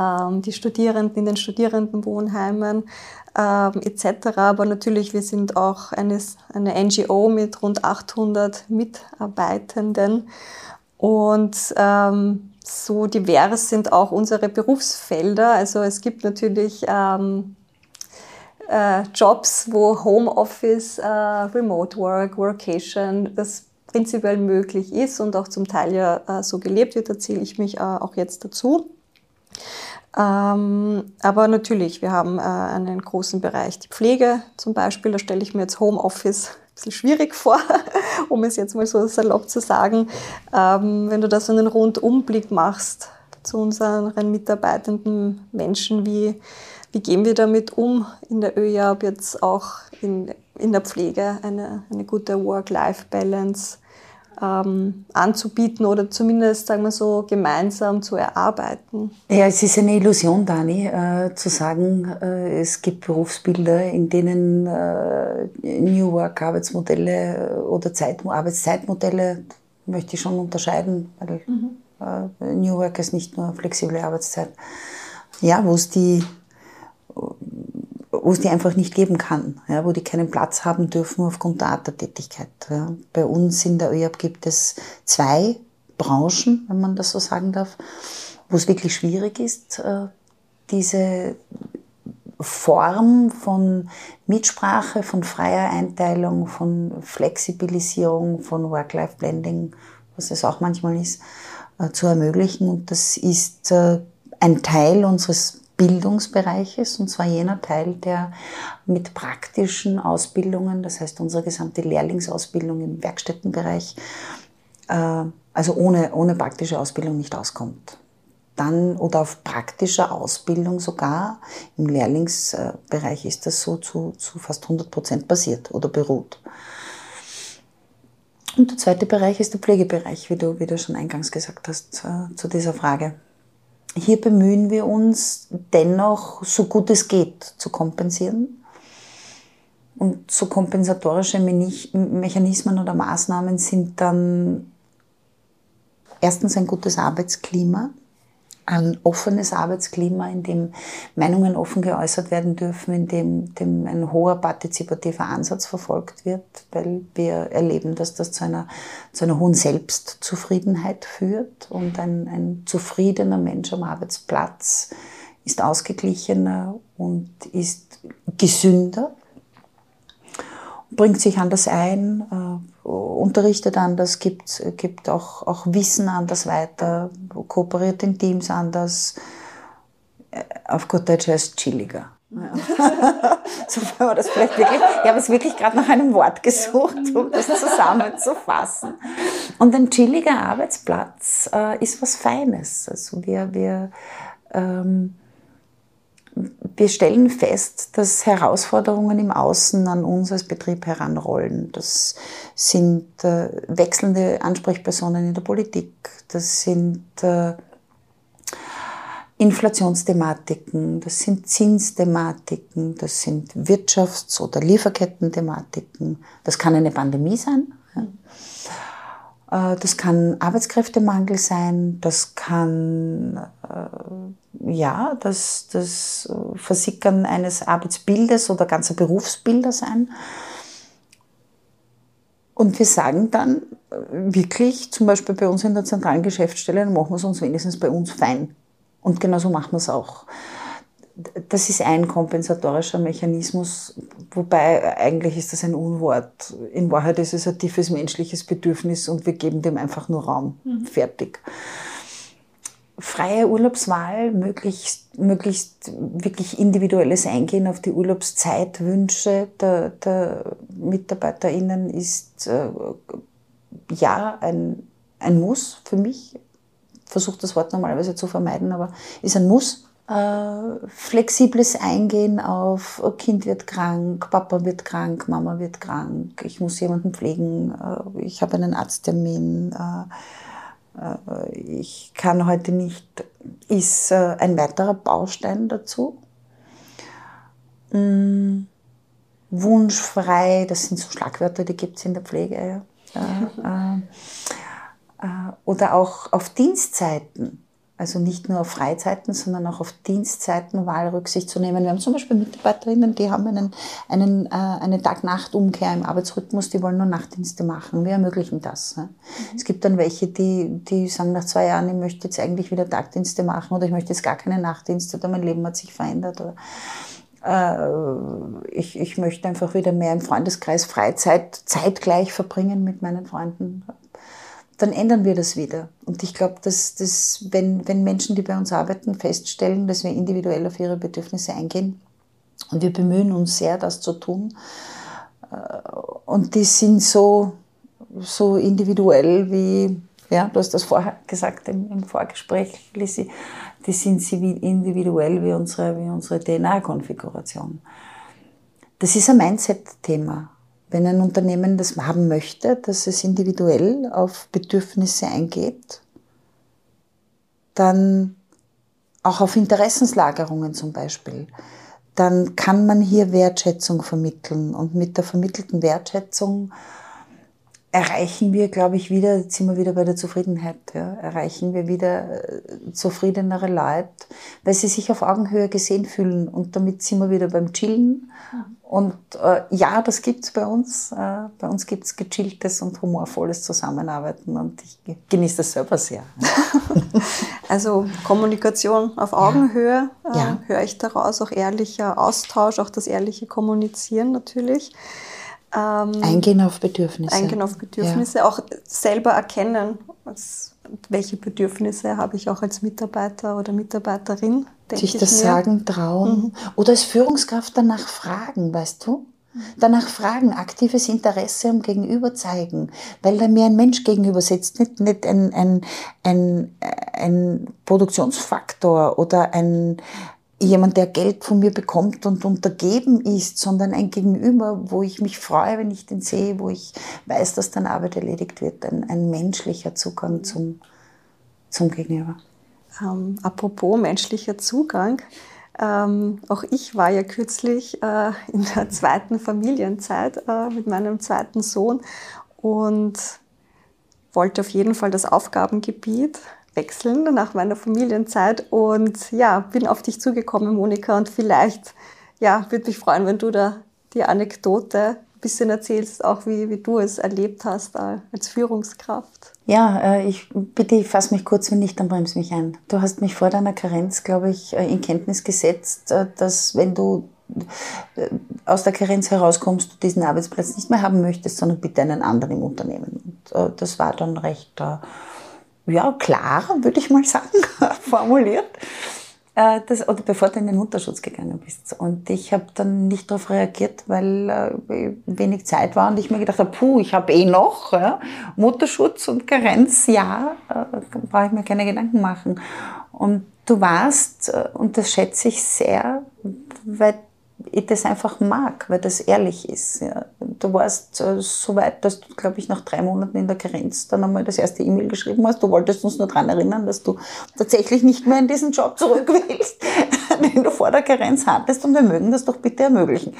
ähm, die Studierenden in den Studierendenwohnheimen ähm, etc. Aber natürlich, wir sind auch eine, eine NGO mit rund 800 Mitarbeitenden und ähm, so divers sind auch unsere Berufsfelder. Also es gibt natürlich äh, Jobs, wo Homeoffice, äh, Remote Work, Workation, das prinzipiell möglich ist und auch zum Teil ja äh, so gelebt wird, erzähle ich mich äh, auch jetzt dazu. Ähm, aber natürlich, wir haben äh, einen großen Bereich, die Pflege zum Beispiel, da stelle ich mir jetzt Homeoffice ein bisschen schwierig vor, um es jetzt mal so salopp zu sagen. Ähm, wenn du da so einen Rundumblick machst zu unseren mitarbeitenden Menschen, wie, wie gehen wir damit um in der ÖJAB jetzt auch in, in der Pflege, eine, eine gute Work-Life-Balance ähm, anzubieten oder zumindest, sagen wir so, gemeinsam zu erarbeiten. Ja, es ist eine Illusion, Dani, äh, zu sagen, äh, es gibt Berufsbilder, in denen äh, New Work Arbeitsmodelle äh, oder Zeit, Arbeitszeitmodelle möchte ich schon unterscheiden, weil mhm. Äh, New Work ist nicht nur flexible Arbeitszeit. Ja, wo es die wo es die einfach nicht geben kann, ja, wo die keinen Platz haben dürfen aufgrund der Art der Tätigkeit. Ja. Bei uns in der ÖAB gibt es zwei Branchen, wenn man das so sagen darf, wo es wirklich schwierig ist, äh, diese Form von Mitsprache, von freier Einteilung, von Flexibilisierung, von Work-Life-Blending, was es auch manchmal ist, äh, zu ermöglichen. Und das ist äh, ein Teil unseres Bildungsbereiches, und zwar jener Teil, der mit praktischen Ausbildungen, das heißt unsere gesamte Lehrlingsausbildung im Werkstättenbereich, äh, also ohne, ohne praktische Ausbildung nicht auskommt. Dann oder auf praktischer Ausbildung sogar, im Lehrlingsbereich ist das so zu, zu fast 100 Prozent basiert oder beruht. Und der zweite Bereich ist der Pflegebereich, wie du, wie du schon eingangs gesagt hast, äh, zu dieser Frage. Hier bemühen wir uns dennoch, so gut es geht, zu kompensieren. Und so kompensatorische Mechanismen oder Maßnahmen sind dann erstens ein gutes Arbeitsklima, ein offenes Arbeitsklima, in dem Meinungen offen geäußert werden dürfen, in dem, dem ein hoher partizipativer Ansatz verfolgt wird, weil wir erleben, dass das zu einer, zu einer hohen Selbstzufriedenheit führt und ein, ein zufriedener Mensch am Arbeitsplatz ist ausgeglichener und ist gesünder, bringt sich anders ein, äh, unterrichtet anders, gibt, gibt auch, auch Wissen anders weiter, kooperiert in Teams anders. Äh, auf gut Deutsch heißt chilliger. Ja. so wenn das vielleicht wirklich, ich habe es wirklich gerade nach einem Wort gesucht, um das zusammenzufassen. Und ein chilliger Arbeitsplatz äh, ist was Feines. Also wir, wir ähm, wir stellen fest, dass Herausforderungen im Außen an uns als Betrieb heranrollen. Das sind äh, wechselnde Ansprechpersonen in der Politik, das sind äh, Inflationsthematiken, das sind Zinsthematiken, das sind Wirtschafts- oder Lieferkettenthematiken, das kann eine Pandemie sein. Ja. Äh, das kann Arbeitskräftemangel sein, das kann äh, ja, das, das Versickern eines Arbeitsbildes oder ganzer Berufsbilder sein. Und wir sagen dann wirklich, zum Beispiel bei uns in der zentralen Geschäftsstelle, dann machen wir es uns wenigstens bei uns fein. Und genauso machen wir es auch. Das ist ein kompensatorischer Mechanismus, wobei eigentlich ist das ein Unwort. In Wahrheit ist es ein tiefes menschliches Bedürfnis und wir geben dem einfach nur Raum. Mhm. Fertig freie Urlaubswahl, möglichst, möglichst wirklich individuelles Eingehen auf die Urlaubszeitwünsche der, der MitarbeiterInnen ist äh, ja ein, ein Muss für mich. Versuche das Wort normalerweise zu vermeiden, aber ist ein Muss. Äh, flexibles Eingehen auf oh, Kind wird krank, Papa wird krank, Mama wird krank, ich muss jemanden pflegen, äh, ich habe einen Arzttermin. Äh, ich kann heute nicht, ist äh, ein weiterer Baustein dazu. Mm, wunschfrei, das sind so Schlagwörter, die gibt es in der Pflege. Ja. Äh, oder auch auf Dienstzeiten. Also nicht nur auf Freizeiten, sondern auch auf Dienstzeiten Wahlrücksicht zu nehmen. Wir haben zum Beispiel Mitarbeiterinnen, die haben einen, einen, äh, eine Tag-Nacht-Umkehr im Arbeitsrhythmus, die wollen nur Nachtdienste machen. Wir ermöglichen das. Ne? Mhm. Es gibt dann welche, die, die sagen nach zwei Jahren, ich möchte jetzt eigentlich wieder Tagdienste machen oder ich möchte jetzt gar keine Nachtdienste oder mein Leben hat sich verändert. Oder, äh, ich, ich möchte einfach wieder mehr im Freundeskreis Freizeit zeitgleich verbringen mit meinen Freunden dann ändern wir das wieder. Und ich glaube, dass, dass wenn, wenn Menschen, die bei uns arbeiten, feststellen, dass wir individuell auf ihre Bedürfnisse eingehen, und wir bemühen uns sehr, das zu tun, äh, und die sind so, so individuell wie, ja, du hast das vorher gesagt im, im Vorgespräch, Lissy, die sind sie individuell wie unsere, wie unsere DNA-Konfiguration. Das ist ein Mindset-Thema. Wenn ein Unternehmen das haben möchte, dass es individuell auf Bedürfnisse eingeht, dann auch auf Interessenslagerungen zum Beispiel, dann kann man hier Wertschätzung vermitteln. Und mit der vermittelten Wertschätzung erreichen wir, glaube ich, wieder, jetzt sind wir wieder bei der Zufriedenheit, ja, erreichen wir wieder äh, zufriedenere Leute, weil sie sich auf Augenhöhe gesehen fühlen und damit sind wir wieder beim Chillen. Und äh, ja, das gibt's bei uns. Äh, bei uns gibt's gechilltes und humorvolles Zusammenarbeiten und ich genieße das selber sehr. also Kommunikation auf Augenhöhe, äh, ja. höre ich daraus, auch ehrlicher Austausch, auch das ehrliche Kommunizieren natürlich. Ähm, eingehen auf Bedürfnisse. Eingehen auf Bedürfnisse, ja. auch selber erkennen, was, welche Bedürfnisse habe ich auch als Mitarbeiter oder Mitarbeiterin. Sich das mir. sagen trauen. Mhm. Oder als Führungskraft danach fragen, weißt du? Danach fragen, aktives Interesse am Gegenüber zeigen, weil da mir ein Mensch gegenüber sitzt, nicht, nicht ein, ein, ein, ein Produktionsfaktor oder ein, jemand, der Geld von mir bekommt und untergeben ist, sondern ein Gegenüber, wo ich mich freue, wenn ich den sehe, wo ich weiß, dass dann Arbeit erledigt wird. Ein, ein menschlicher Zugang zum, zum Gegenüber. Ähm, apropos menschlicher Zugang, ähm, auch ich war ja kürzlich äh, in der zweiten Familienzeit äh, mit meinem zweiten Sohn und wollte auf jeden Fall das Aufgabengebiet wechseln nach meiner Familienzeit und ja, bin auf dich zugekommen, Monika, und vielleicht, ja, würde mich freuen, wenn du da die Anekdote ein bisschen erzählst, auch wie, wie du es erlebt hast äh, als Führungskraft. Ja, äh, ich bitte, ich fasse mich kurz, wenn nicht, dann bremse mich ein. Du hast mich vor deiner Karenz, glaube ich, äh, in Kenntnis gesetzt, dass wenn du aus der Karenz herauskommst, du diesen Arbeitsplatz nicht mehr haben möchtest, sondern bitte einen anderen im Unternehmen. Und das war dann recht ja, klar, würde ich mal sagen, formuliert. Äh, das, oder bevor du in den Mutterschutz gegangen bist. Und ich habe dann nicht darauf reagiert, weil äh, wenig Zeit war und ich mir gedacht habe, puh, ich habe eh noch ja, Mutterschutz und Karenz, ja, äh, brauche ich mir keine Gedanken machen. Und du warst, äh, und das schätze ich sehr, weil ich das einfach mag, weil das ehrlich ist. Ja. Du warst äh, so weit, dass du, glaube ich, nach drei Monaten in der Karenz dann einmal das erste E-Mail geschrieben hast. Du wolltest uns nur daran erinnern, dass du tatsächlich nicht mehr in diesen Job zurück willst, den du vor der Karenz hattest und wir mögen das doch bitte ermöglichen.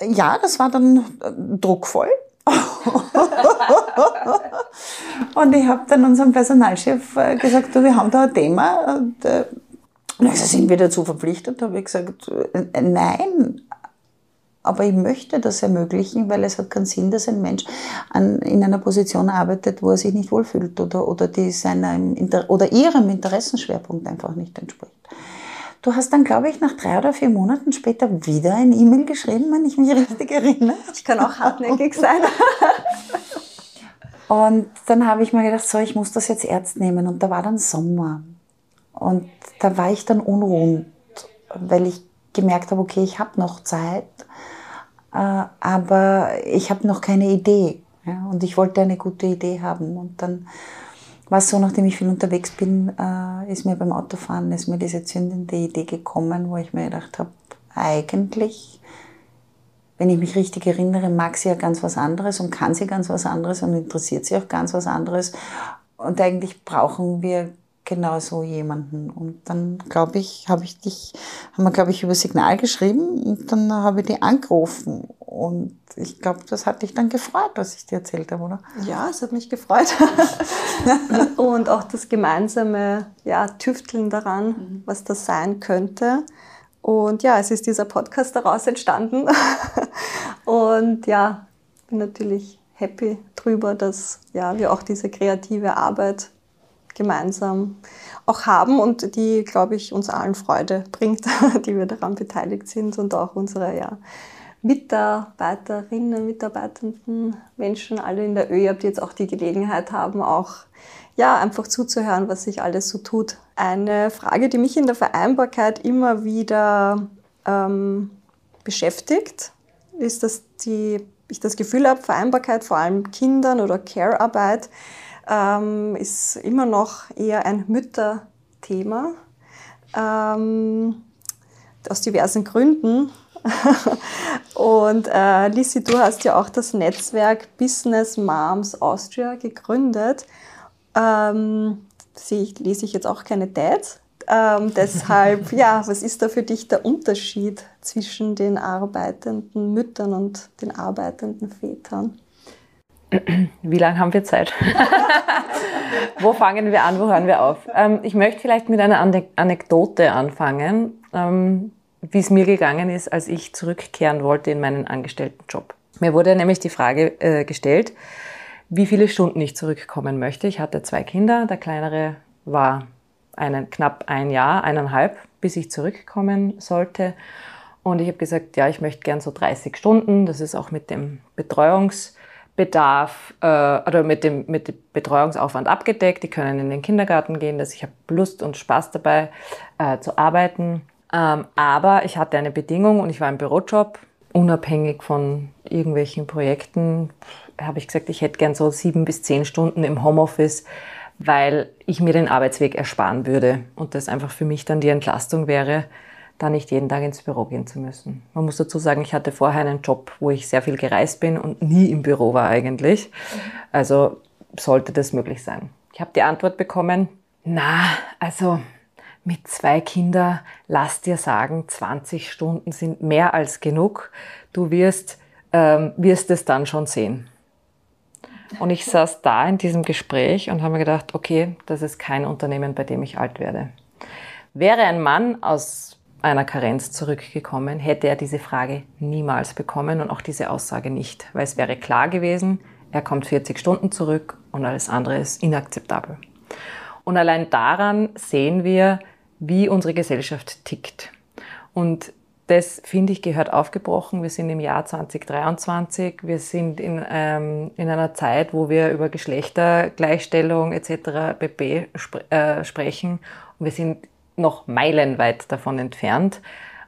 Ja, das war dann äh, druckvoll. und ich habe dann unserem Personalchef äh, gesagt, du, wir haben da ein Thema. Und, und dann sind wir dazu verpflichtet? Da habe ich gesagt, äh, nein, aber ich möchte das ermöglichen, weil es hat keinen Sinn, dass ein Mensch an, in einer Position arbeitet, wo er sich nicht wohlfühlt oder, oder, die seinem Inter oder ihrem Interessenschwerpunkt einfach nicht entspricht. Du hast dann, glaube ich, nach drei oder vier Monaten später wieder ein E-Mail geschrieben, wenn ich mich richtig erinnere. Ich kann auch hartnäckig sein. Und dann habe ich mir gedacht, so, ich muss das jetzt ernst nehmen. Und da war dann Sommer. Und da war ich dann unruhend, weil ich gemerkt habe, okay, ich habe noch Zeit, äh, aber ich habe noch keine Idee. Und ich wollte eine gute Idee haben. Und dann war es so, nachdem ich viel unterwegs bin, äh, ist mir beim Autofahren ist mir diese zündende Idee gekommen, wo ich mir gedacht habe, eigentlich, wenn ich mich richtig erinnere, mag sie ja ganz was anderes und kann sie ganz was anderes und interessiert sie auch ganz was anderes. Und eigentlich brauchen wir genau so jemanden. Und dann, glaube ich, habe ich dich, haben wir, glaube ich, über Signal geschrieben und dann habe ich dich angerufen. Und ich glaube, das hat dich dann gefreut, was ich dir erzählt habe, oder? Ja, es hat mich gefreut. und auch das gemeinsame ja, Tüfteln daran, mhm. was das sein könnte. Und ja, es ist dieser Podcast daraus entstanden. und ja, bin natürlich happy drüber, dass ja, wir auch diese kreative Arbeit gemeinsam auch haben und die, glaube ich, uns allen Freude bringt, die wir daran beteiligt sind und auch unsere ja, Mitarbeiterinnen, Mitarbeitenden, Menschen, alle in der ÖJAB, die jetzt auch die Gelegenheit haben, auch ja, einfach zuzuhören, was sich alles so tut. Eine Frage, die mich in der Vereinbarkeit immer wieder ähm, beschäftigt, ist, dass die, ich das Gefühl habe, Vereinbarkeit vor allem Kindern oder Care-Arbeit ähm, ist immer noch eher ein Mütterthema. Ähm, aus diversen Gründen. Und äh, Lissi, du hast ja auch das Netzwerk Business Moms Austria gegründet. Ähm, ich, lese ich jetzt auch keine Dads. Ähm, deshalb, ja, was ist da für dich der Unterschied zwischen den arbeitenden Müttern und den arbeitenden Vätern? Wie lange haben wir Zeit? wo fangen wir an, wo hören wir auf? Ähm, ich möchte vielleicht mit einer Anekdote anfangen, ähm, wie es mir gegangen ist, als ich zurückkehren wollte in meinen Angestelltenjob. Mir wurde nämlich die Frage äh, gestellt, wie viele Stunden ich zurückkommen möchte. Ich hatte zwei Kinder, der kleinere war einen, knapp ein Jahr, eineinhalb, bis ich zurückkommen sollte. Und ich habe gesagt, ja, ich möchte gern so 30 Stunden. Das ist auch mit dem Betreuungsbedarf äh, oder mit dem, mit dem Betreuungsaufwand abgedeckt. Die können in den Kindergarten gehen, dass ich habe Lust und Spaß dabei äh, zu arbeiten. Ähm, aber ich hatte eine Bedingung und ich war im Bürojob, unabhängig von irgendwelchen Projekten habe ich gesagt, ich hätte gern so sieben bis zehn Stunden im Homeoffice, weil ich mir den Arbeitsweg ersparen würde und das einfach für mich dann die Entlastung wäre, da nicht jeden Tag ins Büro gehen zu müssen. Man muss dazu sagen, ich hatte vorher einen Job, wo ich sehr viel gereist bin und nie im Büro war eigentlich. Also sollte das möglich sein. Ich habe die Antwort bekommen, na, also mit zwei Kindern, lass dir sagen, 20 Stunden sind mehr als genug. Du wirst, ähm, wirst es dann schon sehen. Und ich saß da in diesem Gespräch und habe mir gedacht, okay, das ist kein Unternehmen, bei dem ich alt werde. Wäre ein Mann aus einer Karenz zurückgekommen, hätte er diese Frage niemals bekommen und auch diese Aussage nicht, weil es wäre klar gewesen, er kommt 40 Stunden zurück und alles andere ist inakzeptabel. Und allein daran sehen wir, wie unsere Gesellschaft tickt. Und das, finde ich, gehört aufgebrochen. Wir sind im Jahr 2023. Wir sind in, ähm, in einer Zeit, wo wir über Geschlechtergleichstellung etc. pp. Sp äh, sprechen. Und wir sind noch meilenweit davon entfernt.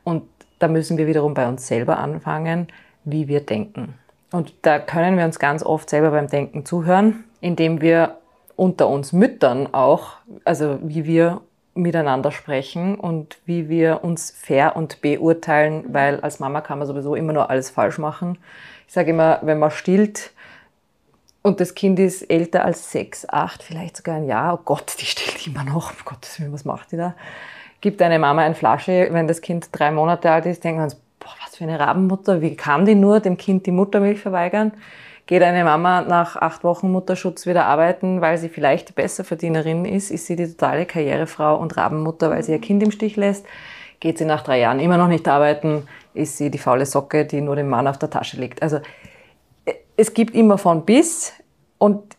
Und da müssen wir wiederum bei uns selber anfangen, wie wir denken. Und da können wir uns ganz oft selber beim Denken zuhören, indem wir unter uns Müttern auch, also wie wir miteinander sprechen und wie wir uns fair und beurteilen, weil als Mama kann man sowieso immer nur alles falsch machen. Ich sage immer, wenn man stillt und das Kind ist älter als sechs, acht, vielleicht sogar ein Jahr, oh Gott, die stillt immer noch, um Gottes Willen, was macht die da? Gibt eine Mama eine Flasche, wenn das Kind drei Monate alt ist, wir uns, boah, was für eine Rabenmutter, wie kann die nur dem Kind die Muttermilch verweigern? Geht eine Mama nach acht Wochen Mutterschutz wieder arbeiten, weil sie vielleicht die Besserverdienerin ist? Ist sie die totale Karrierefrau und Rabenmutter, weil sie ihr Kind im Stich lässt? Geht sie nach drei Jahren immer noch nicht arbeiten? Ist sie die faule Socke, die nur dem Mann auf der Tasche liegt? Also es gibt immer von bis und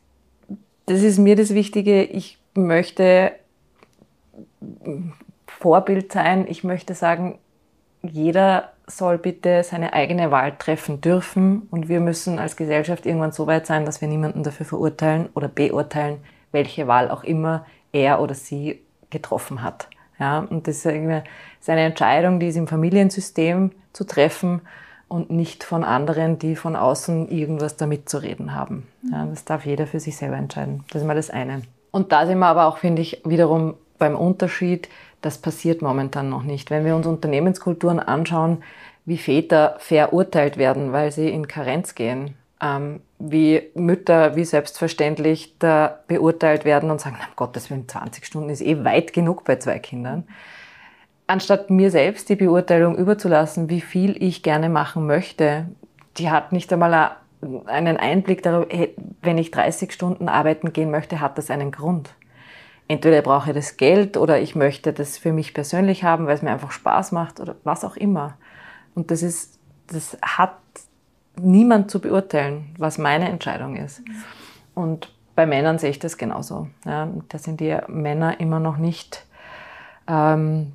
das ist mir das Wichtige. Ich möchte Vorbild sein. Ich möchte sagen, jeder soll bitte seine eigene Wahl treffen dürfen und wir müssen als Gesellschaft irgendwann so weit sein, dass wir niemanden dafür verurteilen oder beurteilen, welche Wahl auch immer er oder sie getroffen hat. Ja, und das ist eine Entscheidung, die ist im Familiensystem zu treffen und nicht von anderen, die von außen irgendwas damit zu reden haben. Ja, das darf jeder für sich selber entscheiden. Das ist mal das eine. Und da sind wir aber auch, finde ich, wiederum beim Unterschied, das passiert momentan noch nicht. Wenn wir uns Unternehmenskulturen anschauen, wie Väter verurteilt werden, weil sie in Karenz gehen, ähm, wie Mütter wie selbstverständlich da beurteilt werden und sagen, na Gottes Willen, 20 Stunden ist eh weit genug bei zwei Kindern. Anstatt mir selbst die Beurteilung überzulassen, wie viel ich gerne machen möchte, die hat nicht einmal einen Einblick darauf, wenn ich 30 Stunden arbeiten gehen möchte, hat das einen Grund entweder brauche ich das Geld oder ich möchte das für mich persönlich haben, weil es mir einfach Spaß macht oder was auch immer. Und das ist, das hat niemand zu beurteilen, was meine Entscheidung ist. Und bei Männern sehe ich das genauso. Ja, da sind die Männer immer noch nicht ähm,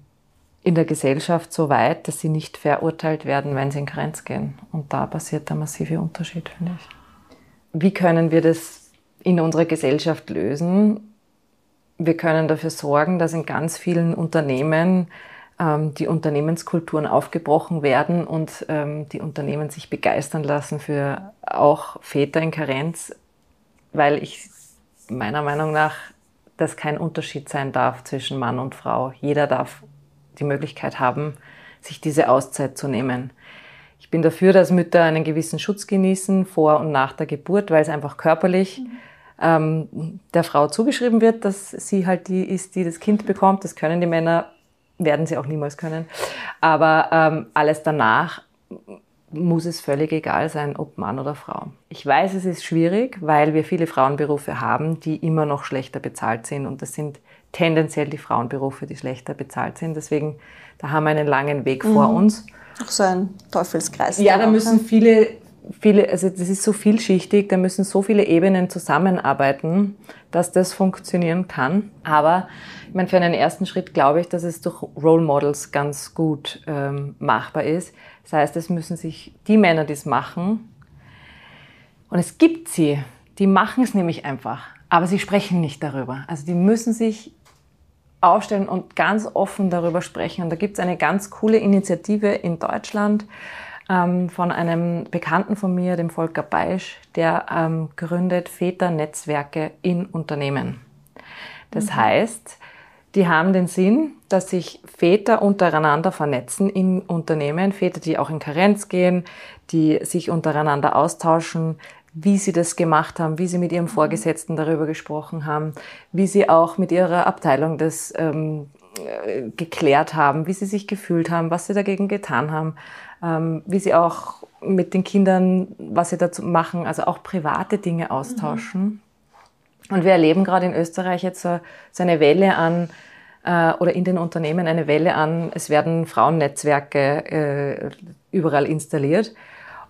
in der Gesellschaft so weit, dass sie nicht verurteilt werden, wenn sie in Grenz gehen. Und da passiert der massive Unterschied, finde ich. Wie können wir das in unserer Gesellschaft lösen? wir können dafür sorgen, dass in ganz vielen Unternehmen ähm, die Unternehmenskulturen aufgebrochen werden und ähm, die Unternehmen sich begeistern lassen für auch Väter in Karenz, weil ich meiner Meinung nach das kein Unterschied sein darf zwischen Mann und Frau. Jeder darf die Möglichkeit haben, sich diese Auszeit zu nehmen. Ich bin dafür, dass Mütter einen gewissen Schutz genießen vor und nach der Geburt, weil es einfach körperlich mhm ähm, der Frau zugeschrieben wird, dass sie halt die ist, die das Kind bekommt. Das können die Männer, werden sie auch niemals können. Aber ähm, alles danach muss es völlig egal sein, ob Mann oder Frau. Ich weiß, es ist schwierig, weil wir viele Frauenberufe haben, die immer noch schlechter bezahlt sind. Und das sind tendenziell die Frauenberufe, die schlechter bezahlt sind. Deswegen, da haben wir einen langen Weg mhm. vor uns. Auch so ein Teufelskreis. Ja, da müssen viele, viele, also das ist so vielschichtig, da müssen so viele Ebenen zusammenarbeiten, dass das funktionieren kann. Aber ich meine, für einen ersten Schritt glaube ich, dass es durch Role Models ganz gut ähm, machbar ist. Das heißt, es müssen sich die Männer, die es machen, und es gibt sie, die machen es nämlich einfach, aber sie sprechen nicht darüber. Also die müssen sich aufstellen und ganz offen darüber sprechen. Und da gibt es eine ganz coole Initiative in Deutschland ähm, von einem Bekannten von mir, dem Volker Beisch, der ähm, gründet Väternetzwerke in Unternehmen. Das mhm. heißt, die haben den Sinn, dass sich Väter untereinander vernetzen in Unternehmen, Väter, die auch in Karenz gehen, die sich untereinander austauschen, wie sie das gemacht haben, wie sie mit ihrem. Vorgesetzten darüber gesprochen haben, wie sie auch mit ihrer Abteilung das ähm, äh, geklärt haben, wie sie sich gefühlt haben, was sie dagegen getan haben, ähm, wie sie auch mit den Kindern, was sie dazu machen, also auch private Dinge austauschen. Mhm. Und wir erleben gerade in Österreich jetzt so, so eine Welle an, äh, oder in den Unternehmen eine Welle an, es werden Frauennetzwerke äh, überall installiert.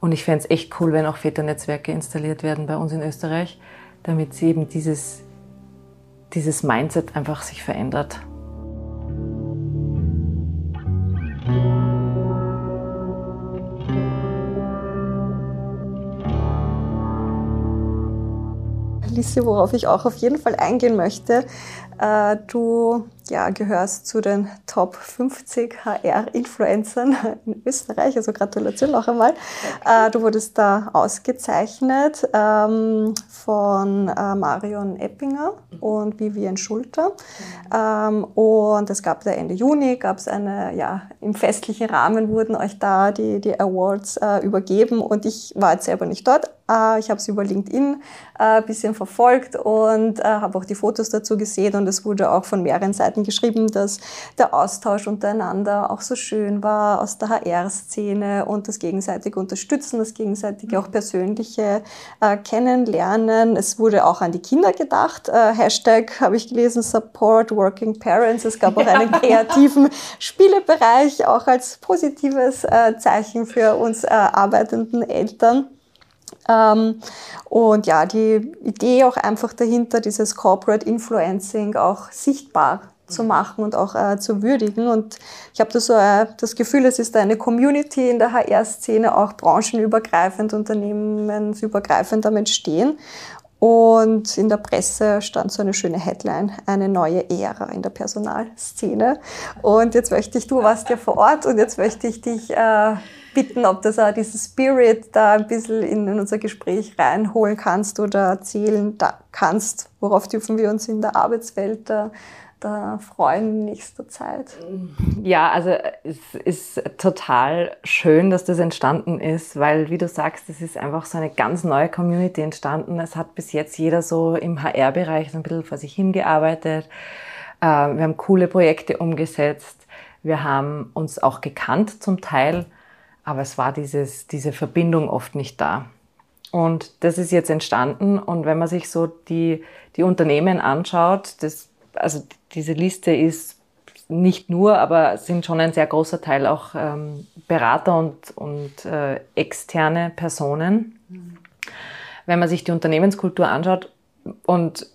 Und ich fände es echt cool, wenn auch Väternetzwerke installiert werden bei uns in Österreich, damit sie eben dieses, dieses Mindset einfach sich verändert. Worauf ich auch auf jeden Fall eingehen möchte. Äh, du ja, gehörst zu den Top 50 HR-Influencern in Österreich. Also Gratulation noch einmal. Äh, du wurdest da ausgezeichnet ähm, von äh, Marion Eppinger und Vivian Schulter. Ähm, und es gab da Ende Juni, gab es eine, ja, im festlichen Rahmen wurden euch da die, die Awards äh, übergeben und ich war jetzt selber nicht dort. Äh, ich habe es über LinkedIn ein bisschen verfolgt und habe auch die Fotos dazu gesehen und es wurde auch von mehreren Seiten geschrieben, dass der Austausch untereinander auch so schön war aus der HR-Szene und das gegenseitige Unterstützen, das gegenseitige auch persönliche äh, Kennenlernen. Es wurde auch an die Kinder gedacht. Äh, Hashtag habe ich gelesen, Support Working Parents. Es gab auch einen kreativen Spielebereich, auch als positives äh, Zeichen für uns äh, arbeitenden Eltern. Ähm, und ja, die Idee auch einfach dahinter, dieses Corporate Influencing auch sichtbar zu machen und auch äh, zu würdigen. Und ich habe da so äh, das Gefühl, es ist eine Community in der HR-Szene, auch branchenübergreifend, unternehmensübergreifend am Entstehen. Und in der Presse stand so eine schöne Headline, eine neue Ära in der Personalszene. Und jetzt möchte ich, du warst ja vor Ort und jetzt möchte ich dich äh, bitten, ob das auch dieses Spirit da ein bisschen in, unser Gespräch reinholen kannst oder erzählen kannst. Worauf dürfen wir uns in der Arbeitswelt da da freuen in nächster Zeit? Ja, also es ist total schön, dass das entstanden ist, weil, wie du sagst, es ist einfach so eine ganz neue Community entstanden. Es hat bis jetzt jeder so im HR-Bereich ein bisschen vor sich hingearbeitet. Äh, wir haben coole Projekte umgesetzt. Wir haben uns auch gekannt zum Teil, aber es war dieses, diese Verbindung oft nicht da. Und das ist jetzt entstanden. Und wenn man sich so die, die Unternehmen anschaut, das also diese Liste ist nicht nur, aber sind schon ein sehr großer Teil auch ähm, Berater und, und äh, externe Personen. Mhm. Wenn man sich die Unternehmenskultur anschaut, und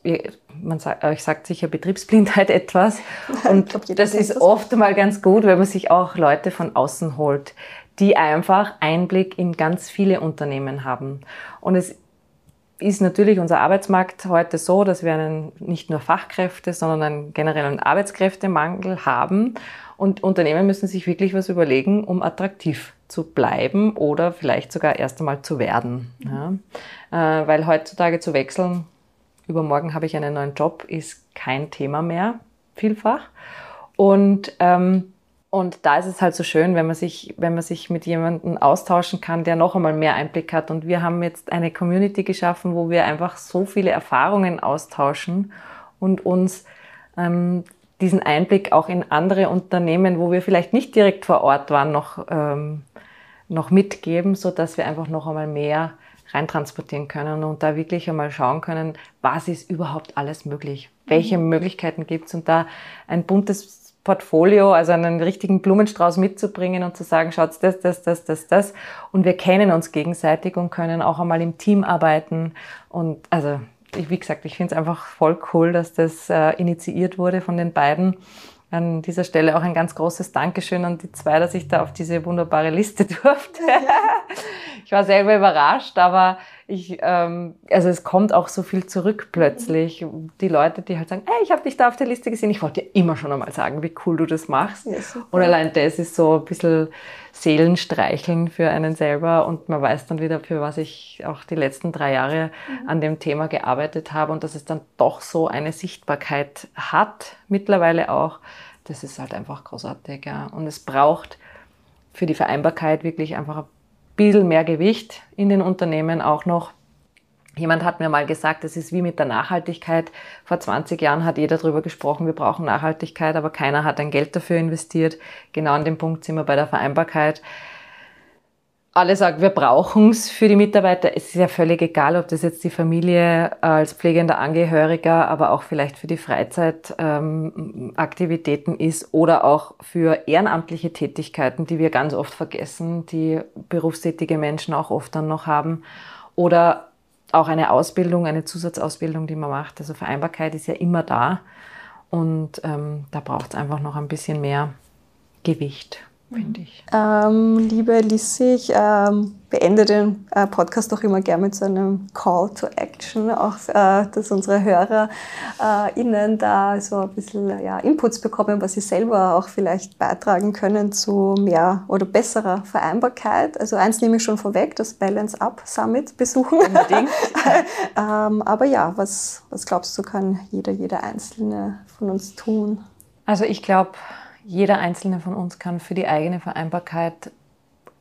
man sagt, euch sagt sicher Betriebsblindheit etwas. Und glaub, das ist oft mal ganz gut, wenn man sich auch Leute von außen holt, die einfach Einblick in ganz viele Unternehmen haben. Und es ist natürlich unser Arbeitsmarkt heute so, dass wir einen, nicht nur Fachkräfte, sondern einen generellen Arbeitskräftemangel haben. Und Unternehmen müssen sich wirklich was überlegen, um attraktiv zu bleiben oder vielleicht sogar erst einmal zu werden. Ja. Äh, weil heutzutage zu wechseln, übermorgen habe ich einen neuen Job, ist kein Thema mehr, vielfach. Und ähm, und da ist es halt so schön, wenn man sich, wenn man sich mit jemandem austauschen kann, der noch einmal mehr Einblick hat. Und wir haben jetzt eine Community geschaffen, wo wir einfach so viele Erfahrungen austauschen und uns ähm, diesen Einblick auch in andere Unternehmen, wo wir vielleicht nicht direkt vor Ort waren, noch ähm, noch mitgeben, so dass wir einfach noch einmal mehr reintransportieren können und da wirklich einmal schauen können, was ist überhaupt alles möglich? Welche mhm. Möglichkeiten gibt es? Und da ein buntes Portfolio, also einen richtigen Blumenstrauß mitzubringen und zu sagen, schaut das, das, das, das, das. Und wir kennen uns gegenseitig und können auch einmal im Team arbeiten. Und also, wie gesagt, ich finde es einfach voll cool, dass das äh, initiiert wurde von den beiden. An dieser Stelle auch ein ganz großes Dankeschön an die zwei, dass ich da auf diese wunderbare Liste durfte. ich war selber überrascht, aber ich, ähm, also es kommt auch so viel zurück plötzlich. Die Leute, die halt sagen, hey, ich habe dich da auf der Liste gesehen. Ich wollte dir immer schon einmal sagen, wie cool du das machst. Ja, und allein das ist so ein bisschen Seelenstreicheln für einen selber und man weiß dann wieder, für was ich auch die letzten drei Jahre mhm. an dem Thema gearbeitet habe und dass es dann doch so eine Sichtbarkeit hat, mittlerweile auch. Das ist halt einfach großartig. Ja. Und es braucht für die Vereinbarkeit wirklich einfach ein bisschen mehr Gewicht in den Unternehmen auch noch. Jemand hat mir mal gesagt, es ist wie mit der Nachhaltigkeit. Vor 20 Jahren hat jeder darüber gesprochen, wir brauchen Nachhaltigkeit, aber keiner hat ein Geld dafür investiert. Genau an dem Punkt sind wir bei der Vereinbarkeit alle sagen, wir brauchen es für die Mitarbeiter. Es ist ja völlig egal, ob das jetzt die Familie als pflegender Angehöriger, aber auch vielleicht für die Freizeitaktivitäten ähm, ist oder auch für ehrenamtliche Tätigkeiten, die wir ganz oft vergessen, die berufstätige Menschen auch oft dann noch haben. Oder auch eine Ausbildung, eine Zusatzausbildung, die man macht. Also Vereinbarkeit ist ja immer da. Und ähm, da braucht es einfach noch ein bisschen mehr Gewicht finde ich. Ähm, liebe Lissi, ich ähm, beende den äh, Podcast auch immer gerne mit so einem Call to Action, auch äh, dass unsere HörerInnen äh, da so ein bisschen ja, Inputs bekommen, was sie selber auch vielleicht beitragen können zu mehr oder besserer Vereinbarkeit. Also eins nehme ich schon vorweg, das Balance Up Summit besuchen. Unbedingt. ähm, aber ja, was, was glaubst du, kann jeder, jeder Einzelne von uns tun? Also ich glaube, jeder einzelne von uns kann für die eigene Vereinbarkeit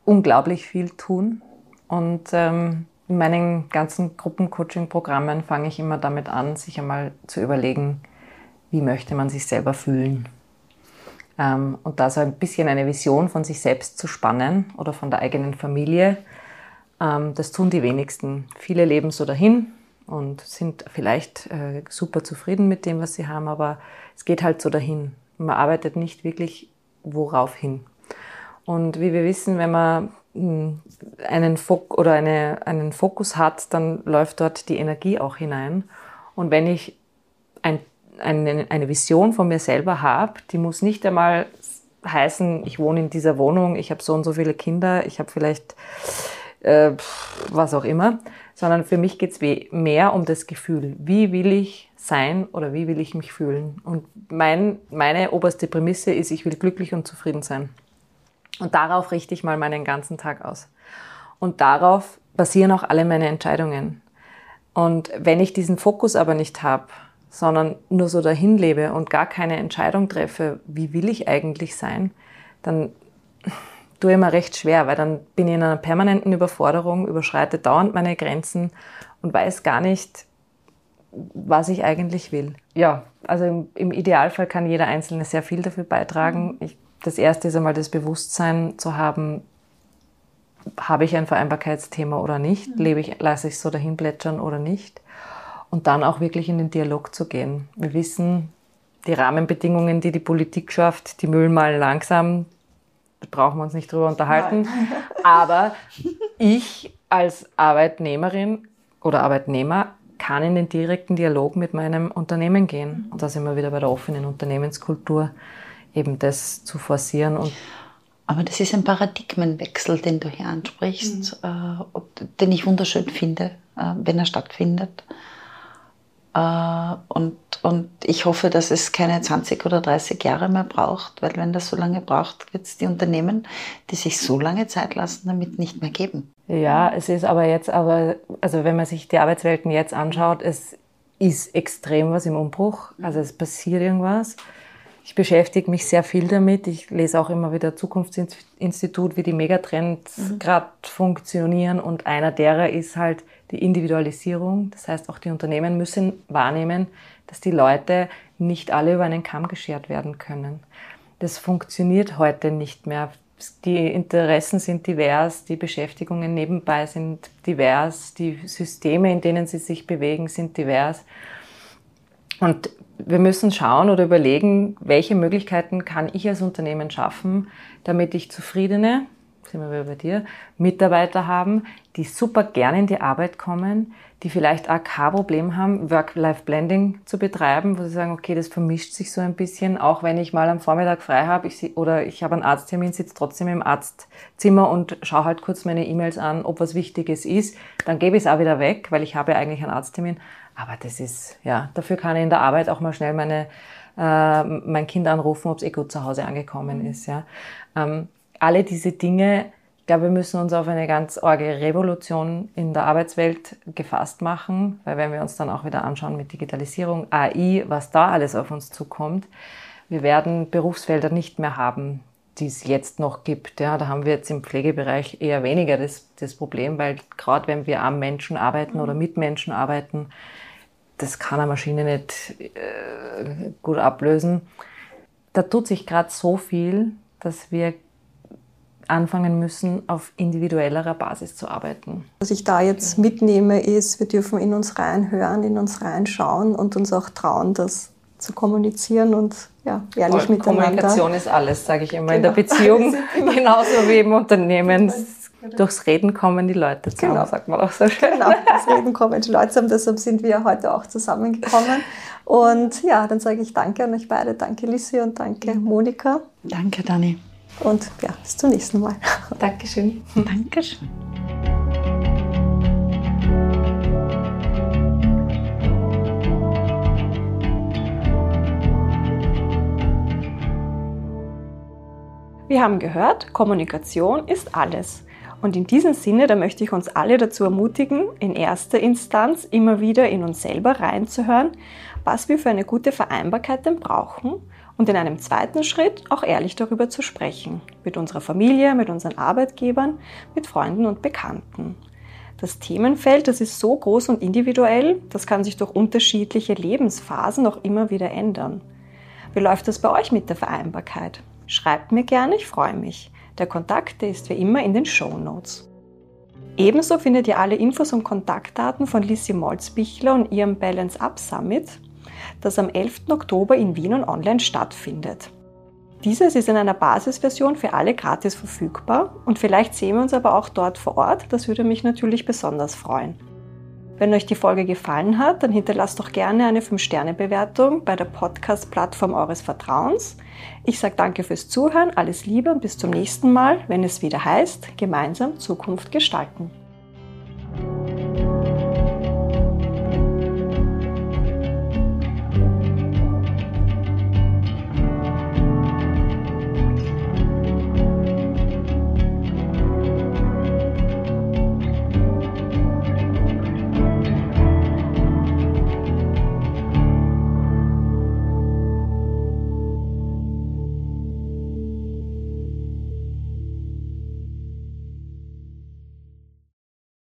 unglaublich viel tun. Und ähm, in meinen ganzen Gruppencoaching-Programmen fange ich immer damit an, sich einmal zu überlegen, wie möchte man sich selber fühlen. Ähm, und da so ein bisschen eine Vision von sich selbst zu spannen oder von der eigenen Familie, ähm, das tun die wenigsten. Viele leben so dahin und sind vielleicht äh, super zufrieden mit dem, was sie haben, aber es geht halt so dahin. Man arbeitet nicht wirklich worauf hin. Und wie wir wissen, wenn man hm, einen, Fok oder eine, einen Fokus hat, dann läuft dort die Energie auch hinein. Und wenn ich ein, eine, eine Vision von mir selber habe, die muss nicht einmal heißen, ich wohne in dieser Wohnung, ich habe so und so viele Kinder, ich habe vielleicht äh, was auch immer, sondern für mich geht es mehr um das Gefühl. Wie will ich sein oder wie will ich mich fühlen? Und mein, meine oberste Prämisse ist, ich will glücklich und zufrieden sein. Und darauf richte ich mal meinen ganzen Tag aus. Und darauf basieren auch alle meine Entscheidungen. Und wenn ich diesen Fokus aber nicht habe, sondern nur so dahin lebe und gar keine Entscheidung treffe, wie will ich eigentlich sein, dann tue ich mir recht schwer, weil dann bin ich in einer permanenten Überforderung, überschreite dauernd meine Grenzen und weiß gar nicht, was ich eigentlich will. Ja, also im, im Idealfall kann jeder Einzelne sehr viel dafür beitragen. Mhm. Ich, das erste ist einmal das Bewusstsein zu haben, habe ich ein Vereinbarkeitsthema oder nicht? Mhm. Lebe ich, lasse ich es so dahin plätschern oder nicht? Und dann auch wirklich in den Dialog zu gehen. Wir wissen, die Rahmenbedingungen, die die Politik schafft, die müllen mal langsam, brauchen wir uns nicht drüber unterhalten. Nein. Aber ich als Arbeitnehmerin oder Arbeitnehmer kann in den direkten Dialog mit meinem Unternehmen gehen. Und da sind wir wieder bei der offenen Unternehmenskultur, eben das zu forcieren. Und Aber das ist ein Paradigmenwechsel, den du hier ansprichst, mhm. äh, den ich wunderschön finde, äh, wenn er stattfindet. Äh, und, und ich hoffe, dass es keine 20 oder 30 Jahre mehr braucht, weil wenn das so lange braucht, wird es die Unternehmen, die sich so lange Zeit lassen, damit nicht mehr geben. Ja, es ist aber jetzt aber, also wenn man sich die Arbeitswelten jetzt anschaut, es ist extrem was im Umbruch. Also es passiert irgendwas. Ich beschäftige mich sehr viel damit. Ich lese auch immer wieder Zukunftsinstitut, wie die Megatrends mhm. gerade funktionieren. Und einer derer ist halt die Individualisierung. Das heißt, auch die Unternehmen müssen wahrnehmen, dass die Leute nicht alle über einen Kamm geschert werden können. Das funktioniert heute nicht mehr. die Interessen sind divers, die Beschäftigungen nebenbei sind divers, die Systeme, in denen sie sich bewegen, sind divers. Und wir müssen schauen oder überlegen, welche Möglichkeiten kann ich als Unternehmen schaffen, damit ich zufriedene, sind wir wieder bei dir, Mitarbeiter haben, die super gerne in die Arbeit kommen, die vielleicht auch kein Problem haben, Work-Life-Blending zu betreiben, wo sie sagen, okay, das vermischt sich so ein bisschen, auch wenn ich mal am Vormittag frei habe ich, oder ich habe einen Arzttermin, sitze trotzdem im Arztzimmer und schaue halt kurz meine E-Mails an, ob was Wichtiges ist, dann gebe ich es auch wieder weg, weil ich habe ja eigentlich einen Arzttermin. Aber das ist, ja, dafür kann ich in der Arbeit auch mal schnell meine, äh, mein Kind anrufen, ob es eh gut zu Hause angekommen ist. Ja. Ähm, alle diese Dinge ich glaube, wir müssen uns auf eine ganz arge Revolution in der Arbeitswelt gefasst machen, weil wenn wir uns dann auch wieder anschauen mit Digitalisierung, AI, was da alles auf uns zukommt, wir werden Berufsfelder nicht mehr haben, die es jetzt noch gibt. Ja, da haben wir jetzt im Pflegebereich eher weniger das, das Problem, weil gerade wenn wir am Menschen arbeiten oder mit Menschen arbeiten, das kann eine Maschine nicht äh, gut ablösen. Da tut sich gerade so viel, dass wir anfangen müssen, auf individuellerer Basis zu arbeiten. Was ich da jetzt mitnehme, ist, wir dürfen in uns reinhören, in uns reinschauen und uns auch trauen, das zu kommunizieren und ja, ehrlich Voll. miteinander. Kommunikation ist alles, sage ich immer, genau. in der genau. Beziehung, genauso wie im Unternehmen. Genau. Durchs Reden kommen die Leute zusammen, genau. sagt man auch so schön. Genau, durchs Reden kommen die Leute zusammen, deshalb sind wir heute auch zusammengekommen. Und ja, dann sage ich danke an euch beide. Danke Lissi und danke Monika. Danke Dani. Und ja, bis zum nächsten Mal. Dankeschön. Dankeschön. Wir haben gehört, Kommunikation ist alles. Und in diesem Sinne, da möchte ich uns alle dazu ermutigen, in erster Instanz immer wieder in uns selber reinzuhören, was wir für eine gute Vereinbarkeit denn brauchen und in einem zweiten Schritt auch ehrlich darüber zu sprechen. Mit unserer Familie, mit unseren Arbeitgebern, mit Freunden und Bekannten. Das Themenfeld, das ist so groß und individuell, das kann sich durch unterschiedliche Lebensphasen auch immer wieder ändern. Wie läuft das bei euch mit der Vereinbarkeit? Schreibt mir gerne, ich freue mich. Der Kontakt der ist wie immer in den Show Notes. Ebenso findet ihr alle Infos und Kontaktdaten von Lissi Molzbichler und ihrem Balance Up Summit das am 11. Oktober in Wien und online stattfindet. Dieses ist in einer Basisversion für alle gratis verfügbar und vielleicht sehen wir uns aber auch dort vor Ort. Das würde mich natürlich besonders freuen. Wenn euch die Folge gefallen hat, dann hinterlasst doch gerne eine 5-Sterne-Bewertung bei der Podcast-Plattform eures Vertrauens. Ich sage danke fürs Zuhören, alles Liebe und bis zum nächsten Mal, wenn es wieder heißt, gemeinsam Zukunft gestalten.